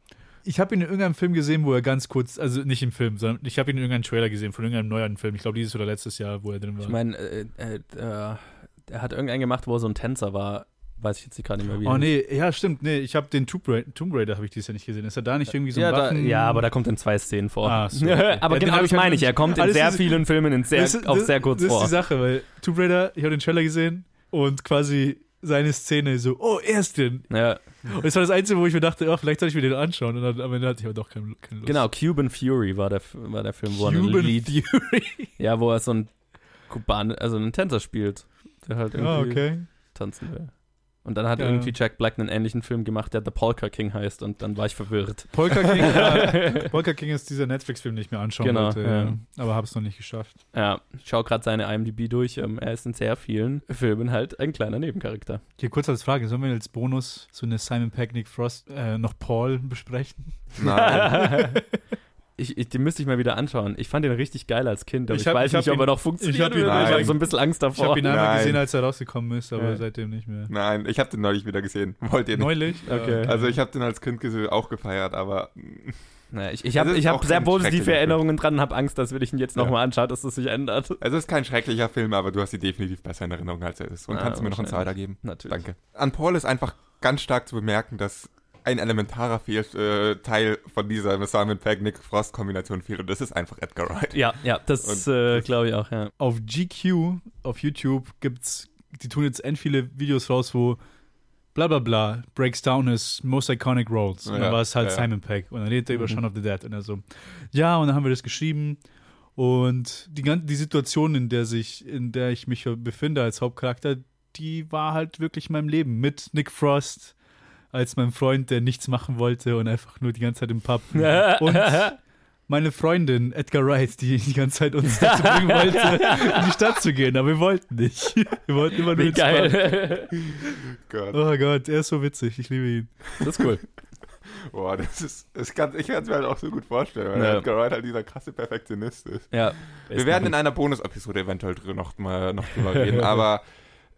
Ich habe ihn in irgendeinem Film gesehen, wo er ganz kurz, also nicht im Film, sondern ich habe ihn in irgendeinem Trailer gesehen von irgendeinem neuen Film. Ich glaube, dieses oder letztes Jahr, wo er drin war. Ich meine, äh, äh, äh, er hat irgendeinen gemacht, wo er so ein Tänzer war. Weiß ich jetzt gerade nicht mehr, wie oh er nee, ja, stimmt. Nee, ich habe den Tomb Raider, Tomb Raider habe ich dieses Jahr nicht gesehen. Ist er da nicht irgendwie so ein ja, da, ja, aber da kommt in zwei Szenen vor. Ah, so, okay. (laughs) aber Ja, den genau das ich halt meine ich. Er kommt in sehr ist- vielen Filmen in sehr, Das ist- auf das- sehr kurz Das vor. ist die Sache, weil Tomb Raider, ich habe den Trailer gesehen und quasi seine Szene so, oh, er ist drin. ja, Und das war das Einzige, wo ich mir dachte, oh, vielleicht soll ich mir den anschauen. Und dann, am Ende hatte ich aber doch keine, keine Lust. genau, Cuban Fury war der, war der Film, wo er Cuban Lied, Fury. (laughs) ja, wo er so ein Kuban, also einen Tänzer spielt, der halt irgendwie Ah, okay. tanzen will. Und dann hat Ja. irgendwie Jack Black einen ähnlichen Film gemacht, der The Polka King heißt und dann war ich verwirrt. Polka King, ja, (laughs) Polka King ist dieser Netflix-Film, den ich mir anschauen Genau, wollte. ja. Ja. Aber habe es noch nicht geschafft. Ja, ich schaue gerade seine IMDb durch. Ähm, er ist in sehr vielen Filmen halt ein kleiner Nebencharakter. Hier kurz als Frage, sollen wir als Bonus so eine Simon Peck, Nick Frost, äh, noch Paul besprechen? Nein. (laughs) ich, ich, den müsste ich mal wieder anschauen. Ich fand den richtig geil als Kind, aber ich, Ich hab- weiß ich hab nicht, ob ihn- er noch ich funktioniert. hab ich habe Nein. so ein bisschen Angst Ich davor. habe ihn einmal Nein. gesehen, als er rausgekommen ist, aber Ja. seitdem nicht mehr. Nein, ich habe den neulich wieder gesehen. (laughs) Wollt ihr nicht? Neulich? Okay. Ja, Also ich habe den als Kind gesehen, auch gefeiert, aber (laughs) Naja, ich ich habe ich hab sehr positive Erinnerungen dran und habe Angst, dass wenn ich ihn jetzt Ja. nochmal anschaue, dass das sich ändert. es ist kein schrecklicher Film, aber du hast ihn definitiv besser in Erinnerung, als er ist. Und Ah, kannst du mir noch einen. Zahler geben? Natürlich. Danke. An Paul ist einfach ganz stark zu bemerken, dass ein elementarer Fehl, äh, Teil von dieser Simon Pegg Nick Frost Kombination fehlt und das ist einfach Edgar Wright. Ja, ja, das äh, glaube ich auch, ja. Auf GQ, auf YouTube, gibt's, die tun jetzt end viele Videos raus, wo bla bla bla breaks down his most iconic roles. Und Ja, dann war es halt ja. Simon Peck. Und dann redet er über Mhm. Shaun of the Dead. Und er so, ja, und dann haben wir das geschrieben. Und die, die Situation, in der sich, in der ich mich befinde als Hauptcharakter, die war halt wirklich in meinem Leben. Mit Nick Frost als mein Freund, der nichts machen wollte und einfach nur die ganze Zeit im Pub. (laughs) Und meine Freundin, Edgar Wright, die die ganze Zeit uns dazu bringen wollte, in die Stadt zu gehen, aber wir wollten nicht. Wir wollten immer nur Wie ins Pub. geil. (laughs) Gott. Oh Gott, er ist so witzig, ich liebe ihn. Das ist cool. Boah, das ist, das kann, ich kann es mir halt auch so gut vorstellen, weil Ja. Edgar Wright halt dieser krasse Perfektionist ist. Ja. Wir werden in einer Bonus-Episode eventuell noch, mal, noch drüber (laughs) reden, aber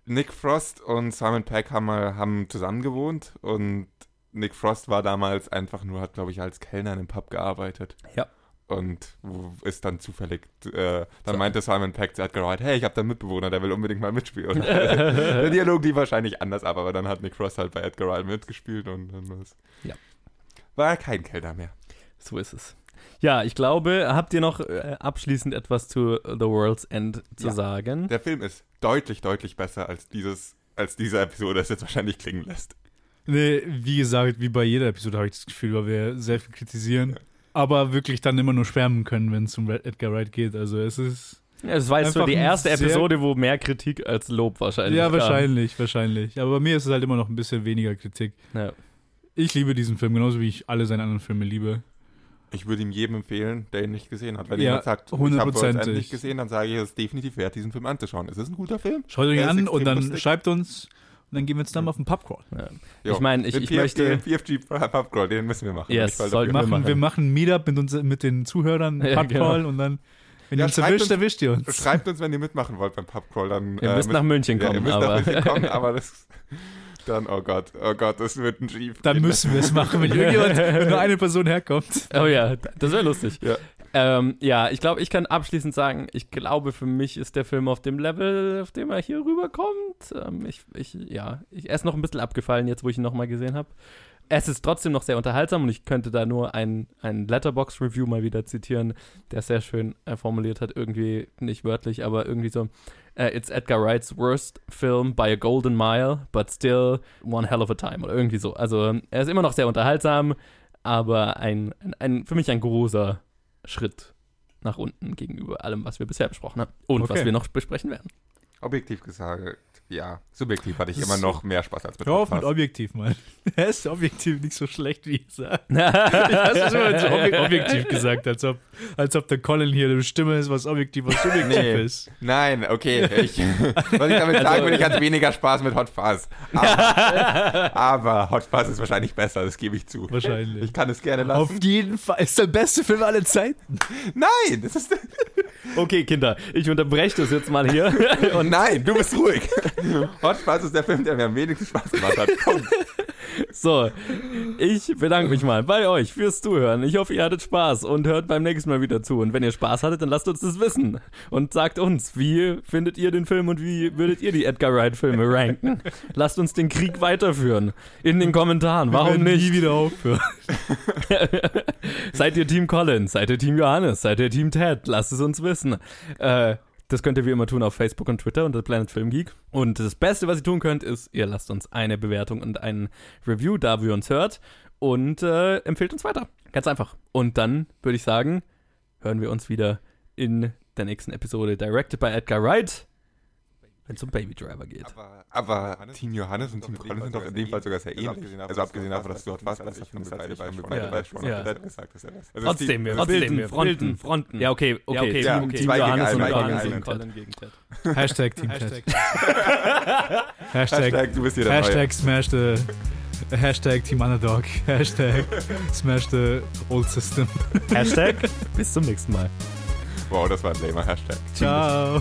Nick Frost und Simon Peck haben, haben zusammen gewohnt und Nick Frost war damals einfach nur, hat glaube ich als Kellner in einem Pub gearbeitet. Ja. und ist dann zufällig, äh, dann meinte Simon Peck zu Edgar Wright, hey, ich habe da einen Mitbewohner, der will unbedingt mal mitspielen. (laughs) Der Dialog lief wahrscheinlich anders ab, aber dann hat Nick Frost halt bei Edgar Wright mitgespielt und dann war's- Ja. war er kein Kellner mehr. So ist es. Ja, ich glaube, habt ihr noch äh, abschließend etwas zu The World's End zu Ja. sagen? Der Film ist deutlich, deutlich besser als dieses, als diese Episode es jetzt wahrscheinlich klingen lässt. Nee, wie gesagt, wie bei jeder Episode habe ich das Gefühl, weil wir sehr viel kritisieren, aber wirklich dann immer nur schwärmen können, wenn es um Red- Edgar Wright geht. Also es ist. Ja, es war jetzt so die erste Episode, wo mehr Kritik als Lob wahrscheinlich ja, kam. wahrscheinlich, wahrscheinlich. Aber bei mir ist es halt immer noch ein bisschen weniger Kritik. Ja. Ich liebe diesen Film, genauso wie ich alle seine anderen Filme liebe. Ich würde ihm jedem empfehlen, der ihn nicht gesehen hat. Wenn Ja, jemand sagt, ich habe World's End nicht gesehen, dann sage ich, es ist definitiv wert, diesen Film anzuschauen. Es ist ein guter Film. Schaut euch an und dann lustig. schreibt uns und dann gehen wir mal auf den Pubcrawl. Ja. Ich meine, ich, Den ich PFG, möchte. den PFG Pubcrawl, den müssen wir machen. Yes, dafür. Wir machen, machen. wir machen ein Meetup mit, uns, mit den Zuhörern, (laughs) Ja, Pubcrawl genau. und dann, wenn Ja, ihr uns schreibt erwischt, uns- erwischt ihr uns. Schreibt uns, wenn ihr mitmachen wollt beim Pubcrawl. Dann, Ihr äh, müsst nach München ja, ihr kommen, müsst aber. nach München kommen, aber das (laughs) dann, oh Gott, oh Gott, das wird ein schief. Dann müssen wir es machen, wenn (laughs) irgendjemand, wenn nur eine Person herkommt. Oh ja, das wäre lustig. Ja. Ähm, ja, ich glaube, ich kann abschließend sagen, ich glaube, für mich ist der Film auf dem Level, auf dem er hier rüberkommt. Ähm, ich, ich, ja, ich, er ist noch ein bisschen abgefallen, jetzt wo ich ihn nochmal gesehen habe. Es ist trotzdem noch sehr unterhaltsam und ich könnte da nur ein, ein Letterbox-Review mal wieder zitieren, der sehr schön äh, formuliert hat, irgendwie nicht wörtlich, aber irgendwie so, äh, it's Edgar Wrights worst film by a golden mile, but still one hell of a time oder irgendwie so. Also er ist immer noch sehr unterhaltsam, aber ein, ein, ein für mich ein großer Schritt nach unten gegenüber allem, was wir bisher besprochen haben und was Okay. wir noch besprechen werden. Objektiv gesagt, ja. Subjektiv hatte ich immer noch mehr Spaß als mit Hör auf mit objektiv, Mann. (laughs) Er ist objektiv nicht so schlecht, wie ich sage. ja, Hast du schon mal so obje objektiv gesagt, als ob, als ob der Colin hier eine Stimme ist, was objektiv, was subjektiv Nee. ist. Nein, okay. Ich, (laughs) was ich damit sagen will, ich hatte weniger Spaß mit Hot Fuzz. Aber, aber Hot Fuzz ist wahrscheinlich besser, das gebe ich zu. Wahrscheinlich. Ich kann es gerne Auf lassen. jeden Fall. Ist der beste Film aller Zeiten. Nein, das ist. Okay, Kinder, ich unterbreche das jetzt mal hier. (laughs) Und nein, du bist ruhig. (laughs) Hot Fuzz ist der Film, der mir am wenigsten Spaß gemacht hat. Komm. (laughs) So, ich bedanke mich mal bei euch fürs Zuhören. Ich hoffe, ihr hattet Spaß und hört beim nächsten Mal wieder zu. Und wenn ihr Spaß hattet, dann lasst uns das wissen. Und sagt uns, wie findet ihr den Film und wie würdet ihr die Edgar Wright-Filme ranken? Lasst uns den Krieg weiterführen. In den Kommentaren. Warum nicht? nie wieder aufhören. (laughs) Seid ihr Team Collins? Seid ihr Team Johannes? Seid ihr Team Ted? Lasst es uns wissen. Äh, das könnt ihr wie immer tun auf Facebook und Twitter unter Planet Film Geek. Und das Beste, was ihr tun könnt, ist, ihr lasst uns eine Bewertung und ein Review da, wo ihr uns hört. Und äh, empfehlt uns weiter. Ganz einfach. Und dann würde ich sagen, hören wir uns wieder in der nächsten Episode Directed by Edgar Wright, wenn es um Baby Driver geht. Aber, aber Team Johannes und Team Colin sind doch in dem Fall sogar sehr ähnlich. Also abgesehen davon, dass du Hot Fuzz besser findest, als wir beide schon Ja, beide schon ja. gesagt gesagt, dass er das. Also Trotzdem, Team- wir Trotzdem, bilden, wir Fronten. Fronten. Ja, okay, okay. okay, Team, ja, Team zwei gegen Johannes und zwei gegen Colin gegen Ted. Hashtag Team Ted. (laughs) Hashtag, du bist hier der Neue. Hashtag Smash the Hashtag Team Underdog. (laughs) Hashtag Smash the Old System. Hashtag (laughs) bis zum nächsten Mal. Wow, das war ein lamer Hashtag. Ciao.